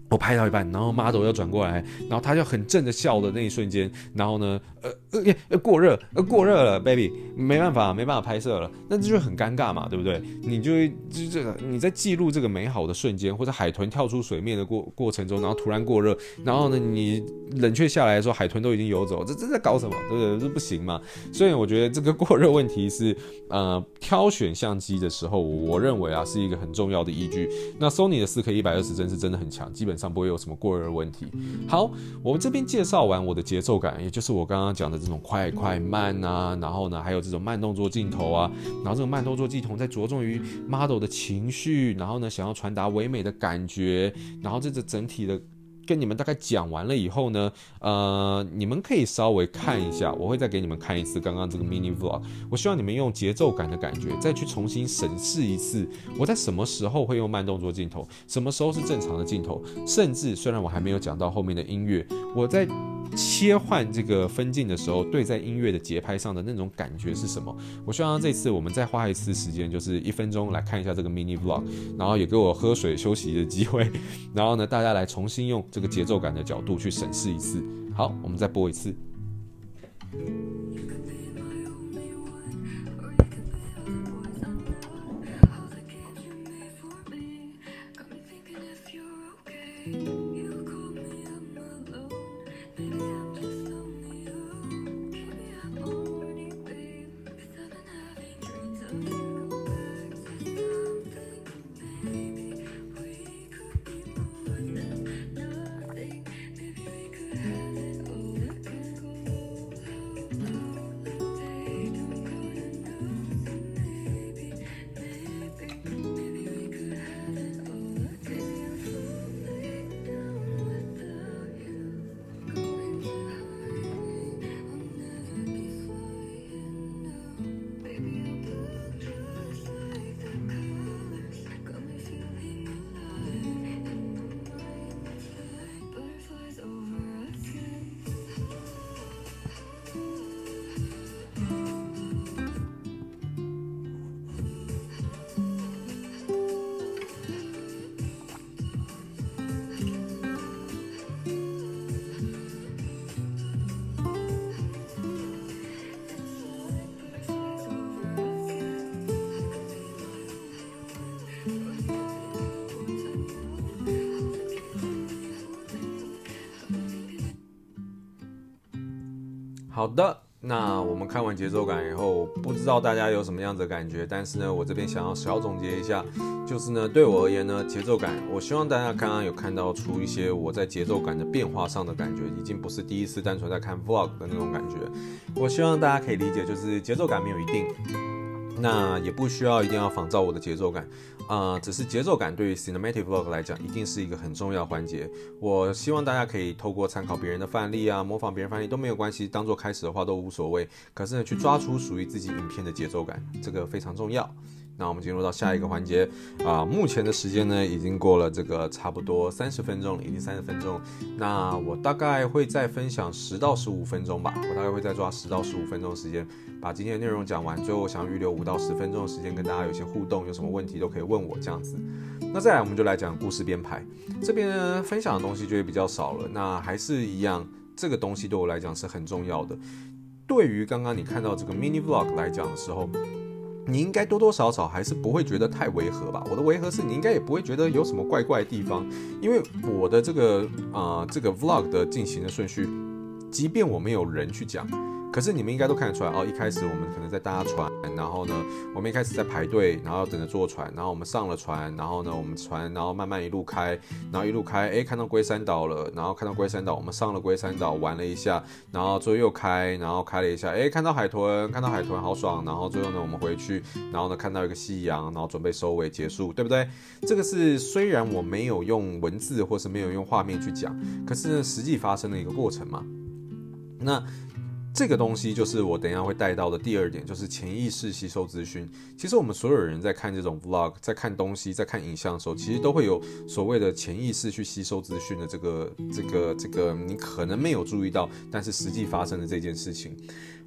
我拍到一半，然后 model 要转过来，然后他就很正的笑的那一瞬间，然后呢，呃呃呃过热，呃过热了，baby，没办法，没办法拍摄了，那这就很尴尬嘛，对不对？你就就这个你在记录这个美好的瞬间，或者海豚跳出水面的过过程中，然后突然过热，然后呢，你冷却下来的时候，海豚都已经游走，这这在搞什么？对不对？这不行嘛。所以我觉得这个过热问题是呃挑选相机的时候，我认为啊是一个很重要的依据。那 Sony 的四 K 一百二十帧是真的很强，基本上不会有什么过热的问题。好，我们这边介绍完我的节奏感，也就是我刚刚讲的这种快快慢啊，然后呢，还有这种慢动作镜头啊，然后这种慢动作镜头在着重于 model 的情绪，然后呢，想要传达唯美的感觉，然后这个整体的。跟你们大概讲完了以后呢，呃，你们可以稍微看一下，我会再给你们看一次刚刚这个 mini vlog。我希望你们用节奏感的感觉，再去重新审视一次，我在什么时候会用慢动作镜头，什么时候是正常的镜头，甚至虽然我还没有讲到后面的音乐，我在。切换这个分镜的时候，对在音乐的节拍上的那种感觉是什么？我希望这次我们再花一次时间，就是一分钟来看一下这个 mini vlog，然后也给我喝水休息的机会，然后呢，大家来重新用这个节奏感的角度去审视一次。好，我们再播一次。那我们看完节奏感以后，不知道大家有什么样子的感觉，但是呢，我这边想要小总结一下，就是呢，对我而言呢，节奏感，我希望大家刚刚有看到出一些我在节奏感的变化上的感觉，已经不是第一次单纯在看 vlog 的那种感觉。我希望大家可以理解，就是节奏感没有一定，那也不需要一定要仿照我的节奏感。啊、呃，只是节奏感对于 cinematic vlog 来讲，一定是一个很重要环节。我希望大家可以透过参考别人的范例啊，模仿别人范例都没有关系，当做开始的话都无所谓。可是呢，去抓出属于自己影片的节奏感，这个非常重要。那我们进入到下一个环节啊，目前的时间呢已经过了这个差不多三十分钟了，已经三十分钟。那我大概会再分享十到十五分钟吧，我大概会再抓十到十五分钟时间，把今天的内容讲完。最后我想预留五到十分钟的时间跟大家有些互动，有什么问题都可以问我这样子。那再来我们就来讲故事编排，这边呢分享的东西就会比较少了。那还是一样，这个东西对我来讲是很重要的。对于刚刚你看到这个 mini vlog 来讲的时候，你应该多多少少还是不会觉得太违和吧？我的违和是你应该也不会觉得有什么怪怪的地方，因为我的这个啊、这个 vlog 的进行的顺序，即便我没有人去讲。可是你们应该都看得出来哦，一开始我们可能在搭船，然后呢，我们一开始在排队，然后等着坐船，然后我们上了船，然后呢，我们船，然后慢慢一路开，然后一路开，哎，看到龟山岛了，然后看到龟山岛，我们上了龟山岛玩了一下，然后最后又开，然后开了一下，哎，看到海豚，看到海豚好爽，然后最后呢，我们回去，然后呢，看到一个夕阳，然后准备收尾结束，对不对？这个是虽然我没有用文字或是没有用画面去讲，可是，实际发生的一个过程嘛，那。这个东西就是我等一下会带到的第二点，就是潜意识吸收资讯。其实我们所有人在看这种 vlog，在看东西，在看影像的时候，其实都会有所谓的潜意识去吸收资讯的这个、这个、这个，你可能没有注意到，但是实际发生的这件事情。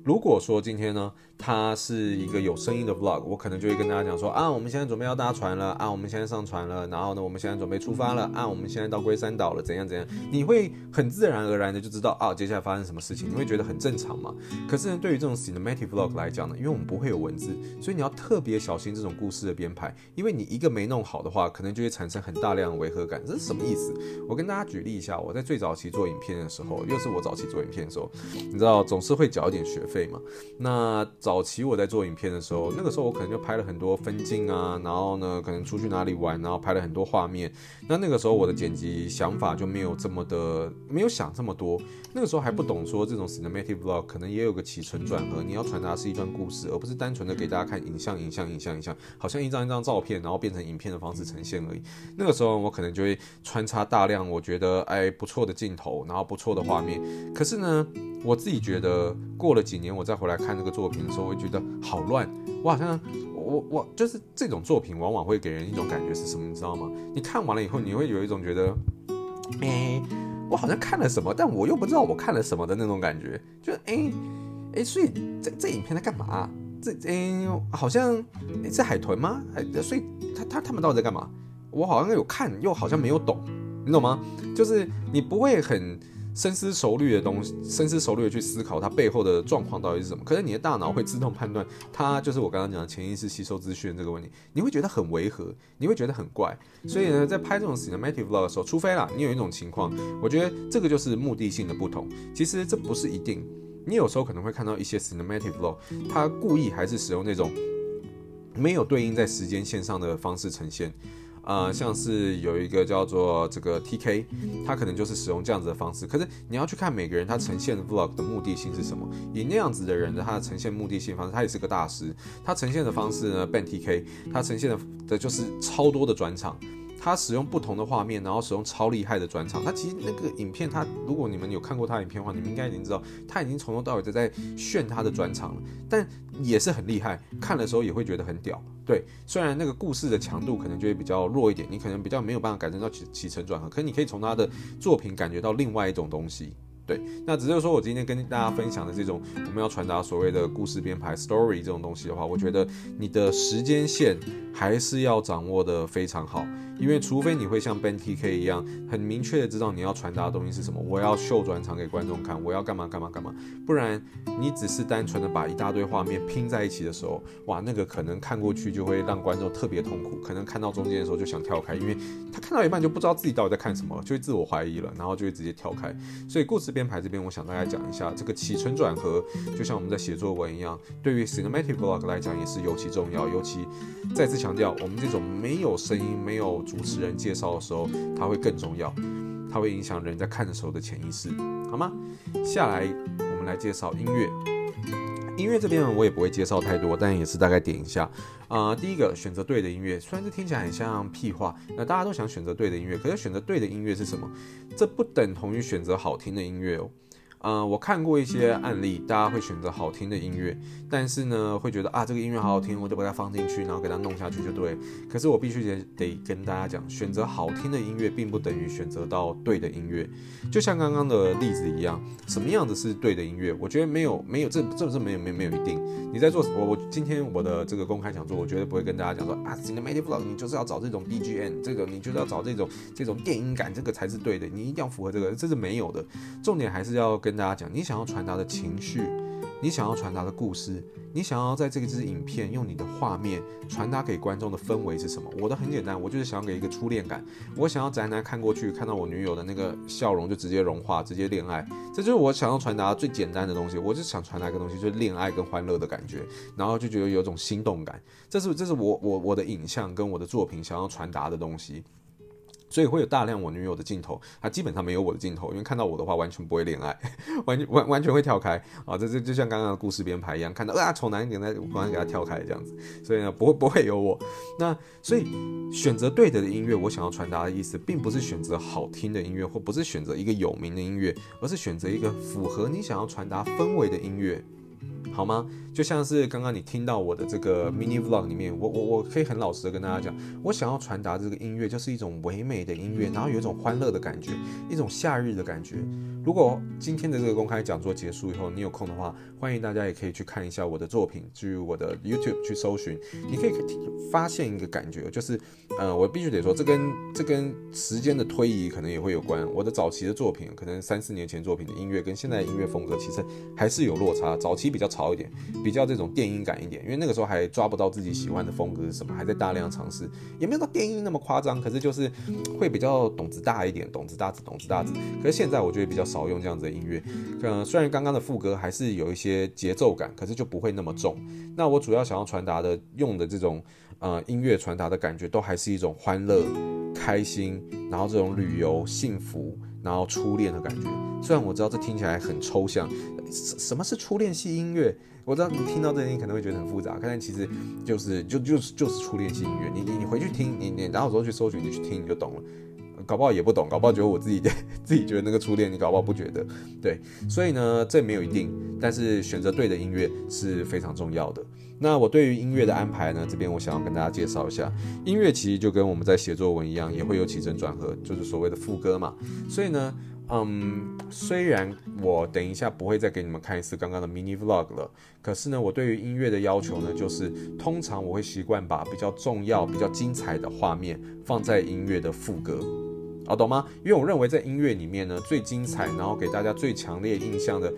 如果说今天呢，它是一个有声音的 vlog，我可能就会跟大家讲说啊，我们现在准备要搭船了啊，我们现在上船了，然后呢，我们现在准备出发了啊，我们现在到龟山岛了，怎样怎样，你会很自然而然的就知道啊，接下来发生什么事情，你会觉得很正常嘛。可是呢，对于这种 cinematic vlog 来讲呢，因为我们不会有文字，所以你要特别小心这种故事的编排，因为你一个没弄好的话，可能就会产生很大量的违和感。这是什么意思？我跟大家举例一下，我在最早期做影片的时候，又是我早期做影片的时候，你知道总是会缴一点学费嘛。那早早期我在做影片的时候，那个时候我可能就拍了很多分镜啊，然后呢，可能出去哪里玩，然后拍了很多画面。那那个时候我的剪辑想法就没有这么的，没有想这么多。那个时候还不懂说这种 cinematic vlog 可能也有个起承转合，你要传达是一段故事，而不是单纯的给大家看影像、影像、影像、影像，好像一张一张照片，然后变成影片的方式呈现而已。那个时候我可能就会穿插大量我觉得哎不错的镜头，然后不错的画面。可是呢，我自己觉得过了几年，我再回来看这个作品的时候，我会觉得好乱。我好像我我就是这种作品，往往会给人一种感觉是什么，你知道吗？你看完了以后，你会有一种觉得，哎，我好像看了什么，但我又不知道我看了什么的那种感觉。就哎哎，所以这这影片在干嘛？这哎好像哎是海豚吗？哎，所以他他他们到底在干嘛？我好像有看，又好像没有懂，你懂吗？就是你不会很。深思熟虑的东西，深思熟虑的去思考它背后的状况到底是什么？可是你的大脑会自动判断，它就是我刚刚讲的潜意识吸收资讯这个问题，你会觉得很违和，你会觉得很怪。所以呢，在拍这种 cinematic vlog 的时候，除非啦，你有一种情况，我觉得这个就是目的性的不同。其实这不是一定，你有时候可能会看到一些 cinematic vlog，它故意还是使用那种没有对应在时间线上的方式呈现。呃，像是有一个叫做这个 TK，他可能就是使用这样子的方式。可是你要去看每个人他呈现的 vlog 的目的性是什么？以那样子的人的他的呈现目的性方式，他也是个大师。他呈现的方式呢，Ben TK，他呈现的的就是超多的转场。他使用不同的画面，然后使用超厉害的转场。他其实那个影片，他如果你们有看过他影片的话，你们应该已经知道，他已经从头到尾都在炫他的转场了。但也是很厉害，看的时候也会觉得很屌。对，虽然那个故事的强度可能就会比较弱一点，你可能比较没有办法感受到起起承转合，可你可以从他的作品感觉到另外一种东西。对，那只是说我今天跟大家分享的这种我们要传达所谓的故事编排 story 这种东西的话，我觉得你的时间线还是要掌握的非常好。因为除非你会像 Ben TK 一样很明确的知道你要传达的东西是什么，我要秀转场给观众看，我要干嘛干嘛干嘛，不然你只是单纯的把一大堆画面拼在一起的时候，哇，那个可能看过去就会让观众特别痛苦，可能看到中间的时候就想跳开，因为他看到一半就不知道自己到底在看什么，就会自我怀疑了，然后就会直接跳开。所以故事编排这边，我想大概讲一下这个起承转合，就像我们在写作文一样，对于 cinematic vlog 来讲也是尤其重要，尤其再次强调，我们这种没有声音没有。主持人介绍的时候，它会更重要，它会影响人在看的时候的潜意识，好吗？下来我们来介绍音乐。音乐这边我也不会介绍太多，但也是大概点一下。啊、呃，第一个选择对的音乐，虽然这听起来很像屁话，那大家都想选择对的音乐，可是选择对的音乐是什么？这不等同于选择好听的音乐哦。呃，我看过一些案例，大家会选择好听的音乐，但是呢，会觉得啊，这个音乐好好听，我就把它放进去，然后给它弄下去就对。可是我必须得得跟大家讲，选择好听的音乐，并不等于选择到对的音乐。就像刚刚的例子一样，什么样子是对的音乐？我觉得没有没有这这不是没有没有没有一定。你在做我我今天我的这个公开讲座，我绝对不会跟大家讲说啊，Cinematic Vlog 你就是要找这种 BGM，这个你就是要找这种这种电音感，这个才是对的，你一定要符合这个，这是没有的。重点还是要跟跟大家讲，你想要传达的情绪，你想要传达的故事，你想要在这个支影片用你的画面传达给观众的氛围是什么？我的很简单，我就是想要给一个初恋感，我想要宅男看过去看到我女友的那个笑容就直接融化，直接恋爱，这就是我想要传达最简单的东西。我就想传达一个东西，就是恋爱跟欢乐的感觉，然后就觉得有种心动感。这是这是我我我的影像跟我的作品想要传达的东西。所以会有大量我女友的镜头，她基本上没有我的镜头，因为看到我的话完全不会恋爱，完全完完全会跳开啊！这这就像刚刚的故事编排一样，看到啊丑男一点，再马上给他跳开这样子，所以呢不会不会有我。那所以选择对的音乐，我想要传达的意思，并不是选择好听的音乐，或不是选择一个有名的音乐，而是选择一个符合你想要传达氛围的音乐。好吗？就像是刚刚你听到我的这个 mini vlog 里面，我我我可以很老实的跟大家讲，我想要传达这个音乐就是一种唯美的音乐，然后有一种欢乐的感觉，一种夏日的感觉。如果今天的这个公开讲座结束以后，你有空的话，欢迎大家也可以去看一下我的作品，去我的 YouTube 去搜寻，你可以发现一个感觉，就是呃，我必须得说，这跟这跟时间的推移可能也会有关。我的早期的作品，可能三四年前作品的音乐跟现在的音乐风格其实还是有落差，早期比较潮。一点，比较这种电音感一点，因为那个时候还抓不到自己喜欢的风格是什么，还在大量尝试，也没有到电音那么夸张，可是就是会比较懂子大一点，懂子大子，懂子大子。可是现在我觉得比较少用这样子的音乐，嗯，虽然刚刚的副歌还是有一些节奏感，可是就不会那么重。那我主要想要传达的，用的这种呃音乐传达的感觉，都还是一种欢乐、开心，然后这种旅游、幸福。然后初恋的感觉，虽然我知道这听起来很抽象，什什么是初恋系音乐？我知道你听到这里你可能会觉得很复杂，但其实就是就就是就是初恋系音乐。你你你回去听，你你然后之后去搜寻，你去听你就懂了。搞不好也不懂，搞不好觉得我自己 自己觉得那个初恋，你搞不好不觉得。对，所以呢，这没有一定，但是选择对的音乐是非常重要的。那我对于音乐的安排呢，这边我想要跟大家介绍一下，音乐其实就跟我们在写作文一样，也会有起承转合，就是所谓的副歌嘛。所以呢，嗯，虽然我等一下不会再给你们看一次刚刚的 mini vlog 了，可是呢，我对于音乐的要求呢，就是通常我会习惯把比较重要、比较精彩的画面放在音乐的副歌。好，懂吗？因为我认为在音乐里面呢，最精彩，然后给大家最强烈印象的。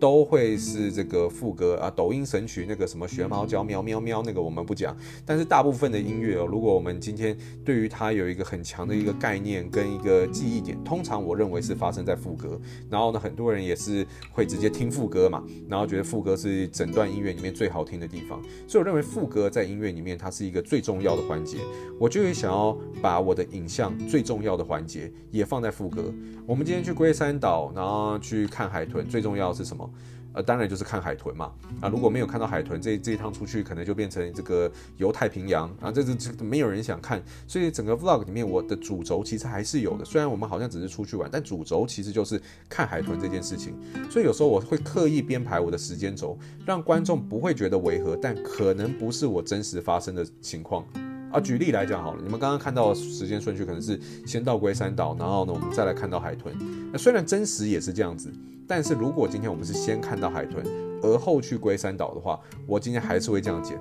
都会是这个副歌啊，抖音神曲那个什么学猫叫喵喵喵那个我们不讲，但是大部分的音乐哦，如果我们今天对于它有一个很强的一个概念跟一个记忆点，通常我认为是发生在副歌。然后呢，很多人也是会直接听副歌嘛，然后觉得副歌是整段音乐里面最好听的地方。所以我认为副歌在音乐里面它是一个最重要的环节。我就会想要把我的影像最重要的环节也放在副歌。我们今天去龟山岛，然后去看海豚，最重要的是什么？呃，当然就是看海豚嘛。啊，如果没有看到海豚，这这一趟出去可能就变成这个游太平洋啊，这这这没有人想看。所以整个 vlog 里面，我的主轴其实还是有的。虽然我们好像只是出去玩，但主轴其实就是看海豚这件事情。所以有时候我会刻意编排我的时间轴，让观众不会觉得违和，但可能不是我真实发生的情况。啊，举例来讲好了，你们刚刚看到时间顺序可能是先到龟山岛，然后呢，我们再来看到海豚。那虽然真实也是这样子。但是如果今天我们是先看到海豚，而后去龟山岛的话，我今天还是会这样剪，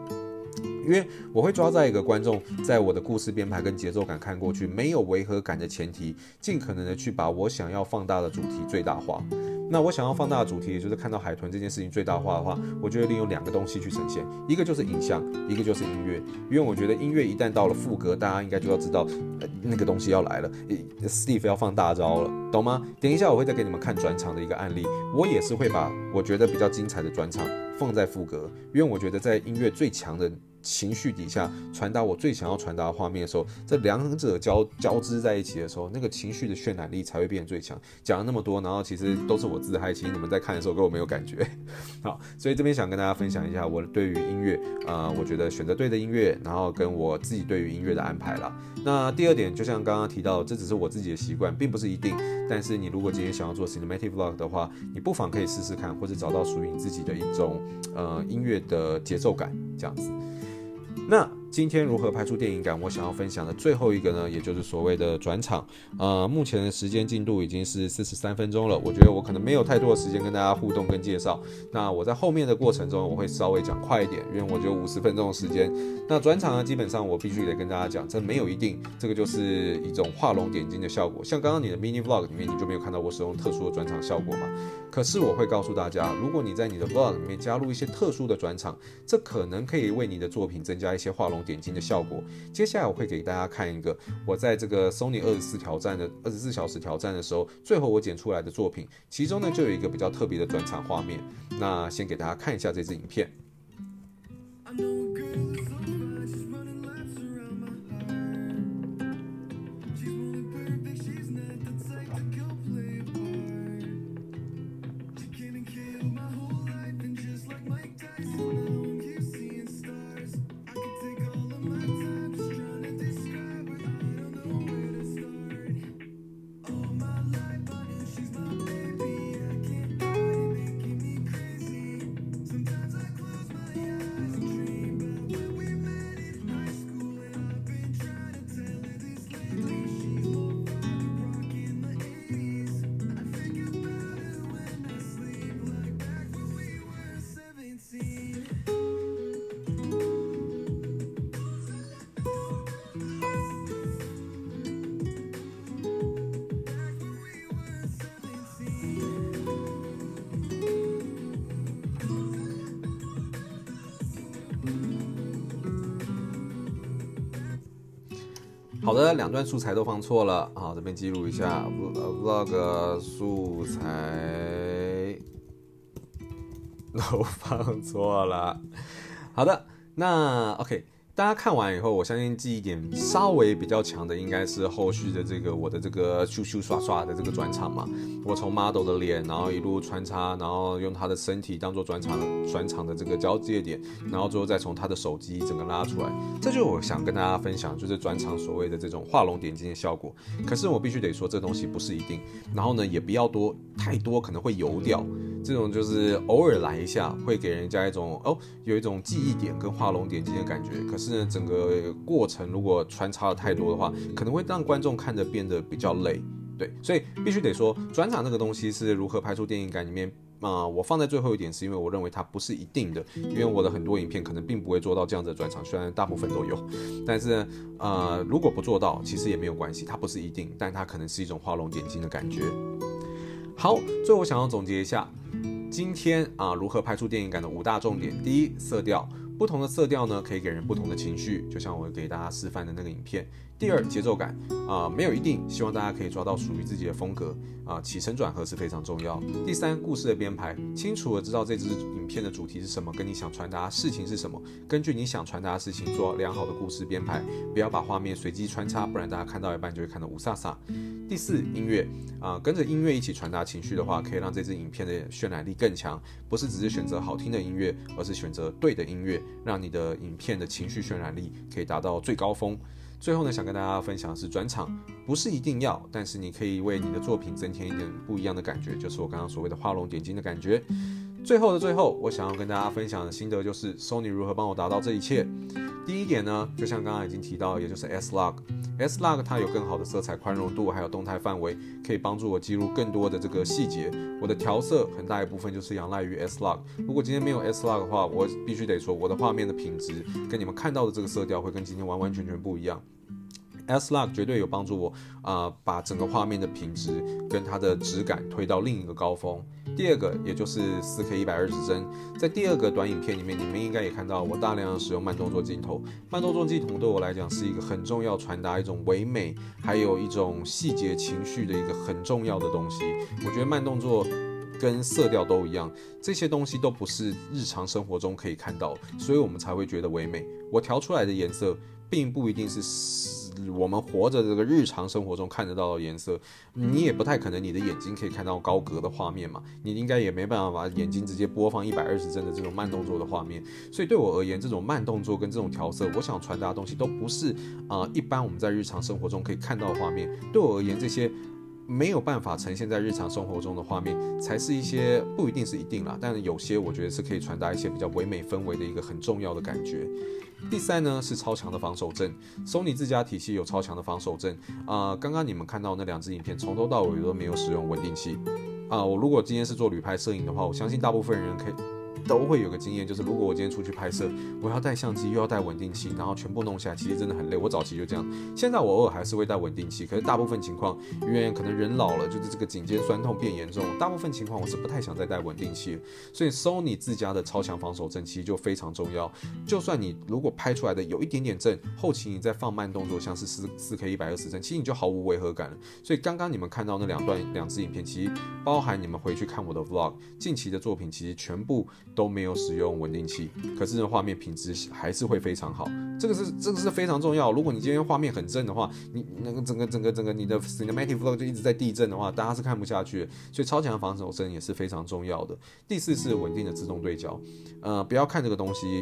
因为我会抓在一个观众在我的故事编排跟节奏感看过去没有违和感的前提，尽可能的去把我想要放大的主题最大化。那我想要放大的主题，也就是看到海豚这件事情最大化的话，我就会利用两个东西去呈现，一个就是影像，一个就是音乐。因为我觉得音乐一旦到了副歌，大家应该就要知道，呃，那个东西要来了，Steve 要放大招了，懂吗？等一下我会再给你们看转场的一个案例，我也是会把我觉得比较精彩的转场放在副歌，因为我觉得在音乐最强的情绪底下传达我最想要传达的画面的时候，这两者交交织在一起的时候，那个情绪的渲染力才会变得最强。讲了那么多，然后其实都是我自嗨，其实你们在看的时候跟我没有感觉。好，所以这边想跟大家分享一下我对于音乐，呃，我觉得选择对的音乐，然后跟我自己对于音乐的安排啦。那第二点，就像刚刚提到，这只是我自己的习惯，并不是一定。但是你如果今天想要做 cinematic vlog 的话，你不妨可以试试看，或者找到属于你自己的一种呃音乐的节奏感，这样子。那今天如何拍出电影感？我想要分享的最后一个呢，也就是所谓的转场。呃，目前的时间进度已经是四十三分钟了。我觉得我可能没有太多的时间跟大家互动跟介绍。那我在后面的过程中，我会稍微讲快一点，因为我只有五十分钟的时间。那转场呢，基本上我必须得跟大家讲，这没有一定，这个就是一种画龙点睛的效果。像刚刚你的 mini vlog 里面，你就没有看到我使用特殊的转场效果嘛？可是我会告诉大家，如果你在你的 vlog 里面加入一些特殊的转场，这可能可以为你的作品增加一些画龙点睛的效果。接下来我会给大家看一个我在这个 Sony 二十四挑战的二十四小时挑战的时候，最后我剪出来的作品，其中呢就有一个比较特别的转场画面。那先给大家看一下这支影片。好的，两段素材都放错了，好，这边记录一下，vlog 素材都放错了。好的，那 OK。大家看完以后，我相信记忆点稍微比较强的，应该是后续的这个我的这个咻咻刷刷的这个转场嘛。我从 model 的脸，然后一路穿插，然后用他的身体当做转场转场的这个交界点，然后最后再从他的手机整个拉出来。这就我想跟大家分享，就是转场所谓的这种画龙点睛的效果。可是我必须得说，这东西不是一定。然后呢，也不要多太多，可能会油掉。这种就是偶尔来一下，会给人家一种哦，有一种记忆点跟画龙点睛的感觉。可是呢，整个过程如果穿插的太多的话，可能会让观众看着变得比较累。对，所以必须得说，转场这个东西是如何拍出电影感里面啊、我放在最后一点，是因为我认为它不是一定的，因为我的很多影片可能并不会做到这样子的转场，虽然大部分都有，但是呃，如果不做到，其实也没有关系，它不是一定，但它可能是一种画龙点睛的感觉。好，最后想要总结一下，今天啊，如何拍出电影感的五大重点。第一，色调。不同的色调呢，可以给人不同的情绪，就像我给大家示范的那个影片。第二，节奏感啊、没有一定，希望大家可以抓到属于自己的风格啊、起承转合是非常重要。第三，故事的编排，清楚的知道这支影片的主题是什么，跟你想传达的事情是什么，根据你想传达的事情做良好的故事编排，不要把画面随机穿插，不然大家看到一半就会看到雾煞煞。第四，音乐啊、跟着音乐一起传达情绪的话，可以让这支影片的渲染力更强，不是只是选择好听的音乐，而是选择对的音乐。让你的影片的情绪渲染力可以达到最高峰。最后呢，想跟大家分享的是转场，不是一定要，但是你可以为你的作品增添一点不一样的感觉，就是我刚刚所谓的画龙点睛的感觉。最后的最后，我想要跟大家分享的心得就是 Sony 如何帮我达到这一切。第一点呢，就像刚刚已经提到，也就是 S-Log。S-Log 它有更好的色彩宽容度，还有动态范围，可以帮助我记录更多的这个细节。我的调色很大一部分就是仰赖于 S-Log。如果今天没有 S-Log 的话，我必须得说我的画面的品质跟你们看到的这个色调会跟今天完完全全不一样。S-Log 绝对有帮助我啊、把整个画面的品质跟它的质感推到另一个高峰。第二个，也就是 4K 一百二十帧，在第二个短影片里面，你们应该也看到我大量的使用慢动作镜头。慢动作镜头对我来讲是一个很重要，传达一种唯美，还有一种细节情绪的一个很重要的东西。我觉得慢动作跟色调都一样，这些东西都不是日常生活中可以看到，所以我们才会觉得唯美。我调出来的颜色，并不一定是。我们活着这个日常生活中看得到的颜色，你也不太可能你的眼睛可以看到高格的画面嘛，你应该也没办法把眼睛直接播放一百二十帧的这种慢动作的画面。所以对我而言，这种慢动作跟这种调色，我想传达的东西都不是啊、一般我们在日常生活中可以看到的画面。对我而言，这些没有办法呈现在日常生活中的画面，才是一些不一定是一定啦，但是有些我觉得是可以传达一些比较唯美氛围的一个很重要的感觉。第三呢，是超强的防守阵，Sony 自家体系有超强的防守阵啊。刚刚你们看到那两支影片，从头到尾都没有使用稳定器啊。我如果今天是做旅拍摄影的话，我相信大部分人可以。都会有个经验，就是如果我今天出去拍摄，我要带相机又要带稳定器，然后全部弄下来，其实真的很累。我早期就这样，现在我偶尔还是会带稳定器，可是大部分情况，因为可能人老了，就是这个颈肩酸痛变严重，大部分情况我是不太想再带稳定器。所以 Sony 自家的超强防手震其实就非常重要。就算你如果拍出来的有一点点震，后期你再放慢动作，像是四四 K 一百二十帧，其实你就毫无违和感了。所以刚刚你们看到那两段两支影片，其实包含你们回去看我的 Vlog，近期的作品其实全部都没有使用。稳定器，可是呢，画面品质还是会非常好。这个是这个是非常重要。如果你今天画面很正的话，你那个整个整个整个你的 cinematic flow 就一直在地震的话，大家是看不下去。所以超强的防守声也是非常重要的。第四是稳定的自动对焦，呃，不要看这个东西。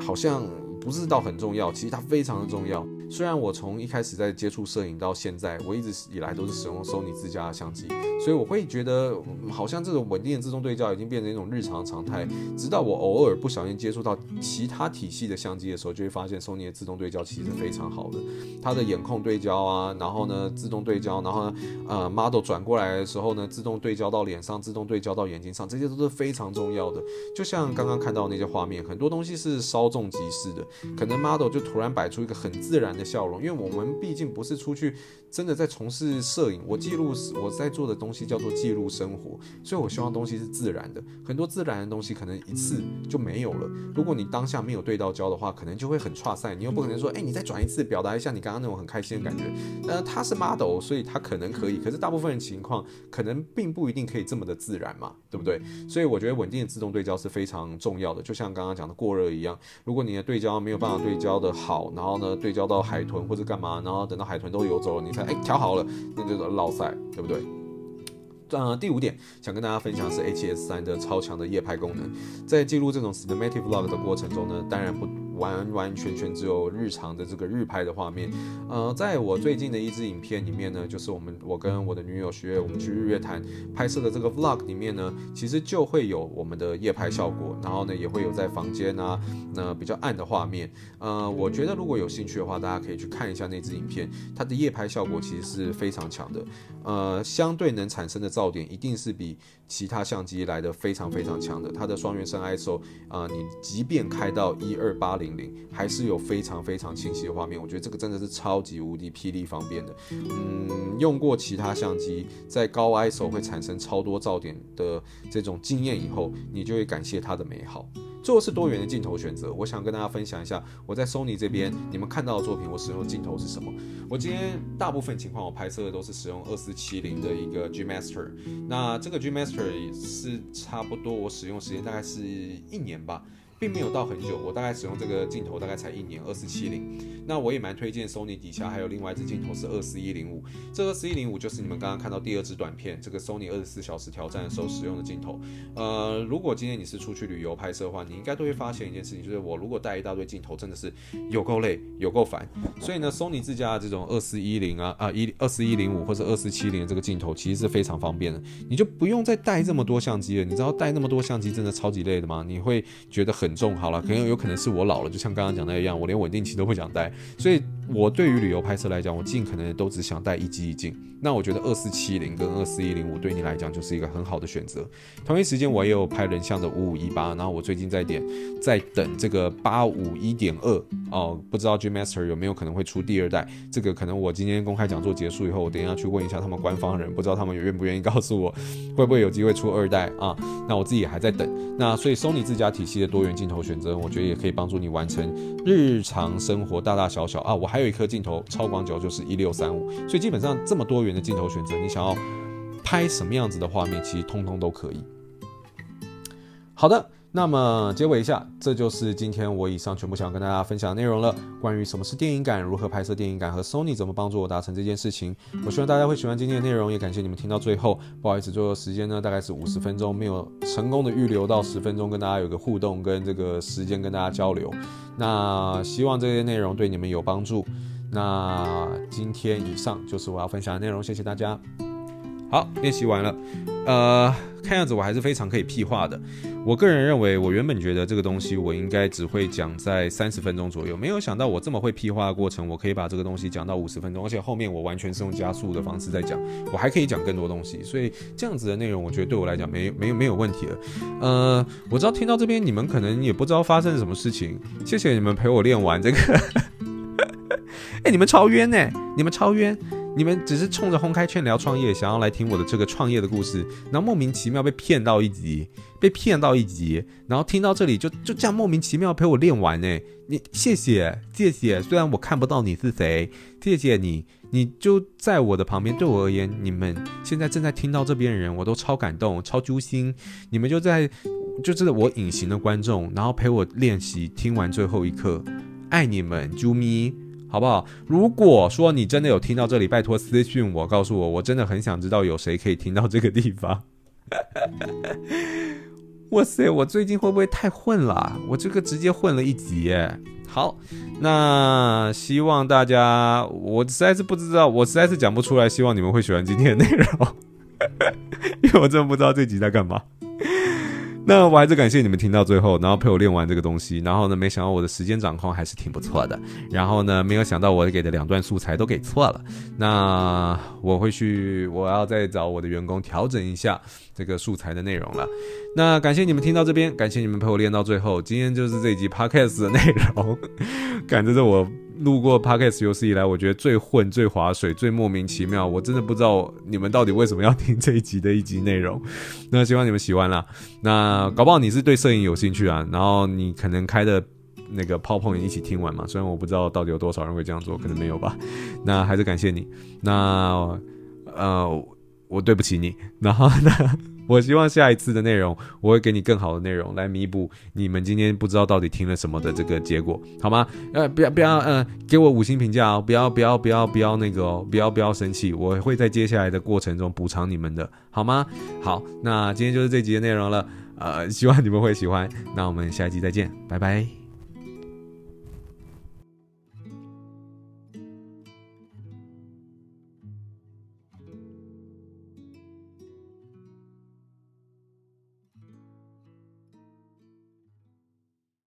好像不是到很重要，其实它非常的重要。虽然我从一开始在接触摄影到现在，我一直以来都是使用 Sony 自家的相机，所以我会觉得好像这种稳定的自动对焦已经变成一种日常常态。直到我偶尔不小心接触到其他体系的相机的时候，就会发现 Sony 的自动对焦其实是非常好的。它的眼控对焦啊，然后呢自动对焦，然后呢呃 model 转过来的时候呢，自动对焦到脸上，自动对焦到眼睛上，这些都是非常重要的。就像刚刚看到那些画面，很多东西。是稍纵即逝的，可能 model 就突然摆出一个很自然的笑容，因为我们毕竟不是出去真的在从事摄影，我记录我在做的东西叫做记录生活，所以我希望东西是自然的。很多自然的东西可能一次就没有了。如果你当下没有对到焦的话，可能就会很差赛。你又不可能说，哎，你再转一次，表达一下你刚刚那种很开心的感觉。呃，他是 model，所以他可能可以，可是大部分的情况可能并不一定可以这么的自然嘛，对不对？所以我觉得稳定的自动对焦是非常重要的，就像刚刚讲的过热。一样，如果你的对焦没有办法对焦的好，然后呢，对焦到海豚或者干嘛，然后等到海豚都游走了，你才哎调好了，那就是落赛，对不对？呃，第五点想跟大家分享的是 HS 三的超强的夜拍功能，在记录这种 cinematic vlog 的过程中呢，当然不。完完全全只有日常的这个日拍的画面，呃，在我最近的一支影片里面呢，就是我们我跟我的女友学我们去日月潭拍摄的这个 vlog 里面呢，其实就会有我们的夜拍效果，然后呢也会有在房间啊，那比较暗的画面，呃，我觉得如果有兴趣的话，大家可以去看一下那支影片，它的夜拍效果其实是非常强的，呃，相对能产生的噪点一定是比其他相机来的非常非常强的，它的双原生 ISO 啊、呃，你即便开到一二八零。还是有非常非常清晰的画面，我觉得这个真的是超级无敌霹雳方便的。嗯，用过其他相机在高 ISO 会产生超多噪点的这种经验以后，你就会感谢它的美好。最后是多元的镜头选择，我想跟大家分享一下我在 Sony 这边你们看到的作品，我使用的镜头是什么？我今天大部分情况我拍摄的都是使用二四七零的一个 G Master，那这个 G Master 是差不多我使用时间大概是一年吧。并没有到很久，我大概使用这个镜头大概才一年，二四七零。那我也蛮推荐 Sony 底下还有另外一支镜头是二四一零五，这二四一零五就是你们刚刚看到第二支短片，这个 Sony 二十四小时挑战的时候使用的镜头。呃，如果今天你是出去旅游拍摄的话，你应该都会发现一件事情，就是我如果带一大堆镜头，真的是有够累，有够烦。所以呢，Sony 自家的这种二四一零啊啊一二四一零五或者二四七零这个镜头，其实是非常方便的，你就不用再带这么多相机了。你知道带那么多相机真的超级累的吗？你会觉得很。很重，好了，可能有可能是我老了，就像刚刚讲的一样，我连稳定器都不想带，所以我对于旅游拍摄来讲，我尽可能都只想带一机一镜。那我觉得二四七零跟二四一零五对你来讲就是一个很好的选择。同一时间我也有拍人像的五五一八，然后我最近在点在等这个八五一点二哦，不知道 G Master 有没有可能会出第二代？这个可能我今天公开讲座结束以后，我等一下去问一下他们官方人，不知道他们愿不愿意告诉我 会不会有机会出二代啊？那我自己也还在等。那所以 Sony 自家体系的多元。镜头选择，我觉得也可以帮助你完成日常生活大大小小啊。我还有一颗镜头超广角，就是一六三五，所以基本上这么多元的镜头选择，你想要拍什么样子的画面，其实通通都可以。好的。那么结尾一下，这就是今天我以上全部想要跟大家分享的内容了。关于什么是电影感，如何拍摄电影感，和 Sony 怎么帮助我达成这件事情，我希望大家会喜欢今天的内容，也感谢你们听到最后。不好意思，最后时间呢大概是五十分钟，没有成功的预留到十分钟跟大家有个互动跟这个时间跟大家交流。那希望这些内容对你们有帮助。那今天以上就是我要分享的内容，谢谢大家。好，练习完了，呃，看样子我还是非常可以屁话的。我个人认为，我原本觉得这个东西我应该只会讲在三十分钟左右，没有想到我这么会屁话的过程，我可以把这个东西讲到五十分钟，而且后面我完全是用加速的方式在讲，我还可以讲更多东西，所以这样子的内容，我觉得对我来讲没没没有问题了。呃，我知道听到这边你们可能也不知道发生了什么事情，谢谢你们陪我练完这个。哎、欸，你们超冤呢、你们超冤。你们只是冲着轰开劝聊创业，想要来听我的这个创业的故事，然后莫名其妙被骗到一集，被骗到一集，然后听到这里就就这样莫名其妙陪我练完呢。你谢谢谢谢，虽然我看不到你是谁，谢谢你，你就在我的旁边。对我而言，你们现在正在听到这边的人，我都超感动，超揪心。你们就在就是我隐形的观众，然后陪我练习，听完最后一刻，爱你们，啾咪。好不好？如果说你真的有听到这里，拜托私讯我，告诉我，我真的很想知道有谁可以听到这个地方。哇塞，我最近会不会太混了？我这个直接混了一集耶。好，那希望大家，我实在是不知道，我实在是讲不出来。希望你们会喜欢今天的内容，因为我真的不知道这集在干嘛。那我还是感谢你们听到最后，然后陪我练完这个东西。然后呢，没想到我的时间掌控还是挺不错的。然后呢，没有想到我给的两段素材都给错了。那我会去，我要再找我的员工调整一下这个素材的内容了。那感谢你们听到这边，感谢你们陪我练到最后。今天就是这一集 Podcast 的内容，感觉是我。录过 Podcast 有史以来，我觉得最混、最划水、最莫名其妙。我真的不知道你们到底为什么要听这一集的一集内容。那希望你们喜欢啦。那搞不好你是对摄影有兴趣啊，然后你可能开的那个 PowerPoint 一起听完嘛。虽然我不知道到底有多少人会这样做，可能没有吧。那还是感谢你。那呃，我对不起你。然后呢？我希望下一次的内容，我会给你更好的内容来弥补你们今天不知道到底听了什么的这个结果，好吗？呃，不要不要，呃，给我五星评价哦，不要不要不要不要那个哦，不要不要生气，我会在接下来的过程中补偿你们的，好吗？好，那今天就是这集的内容了，呃，希望你们会喜欢，那我们下一集再见，拜拜。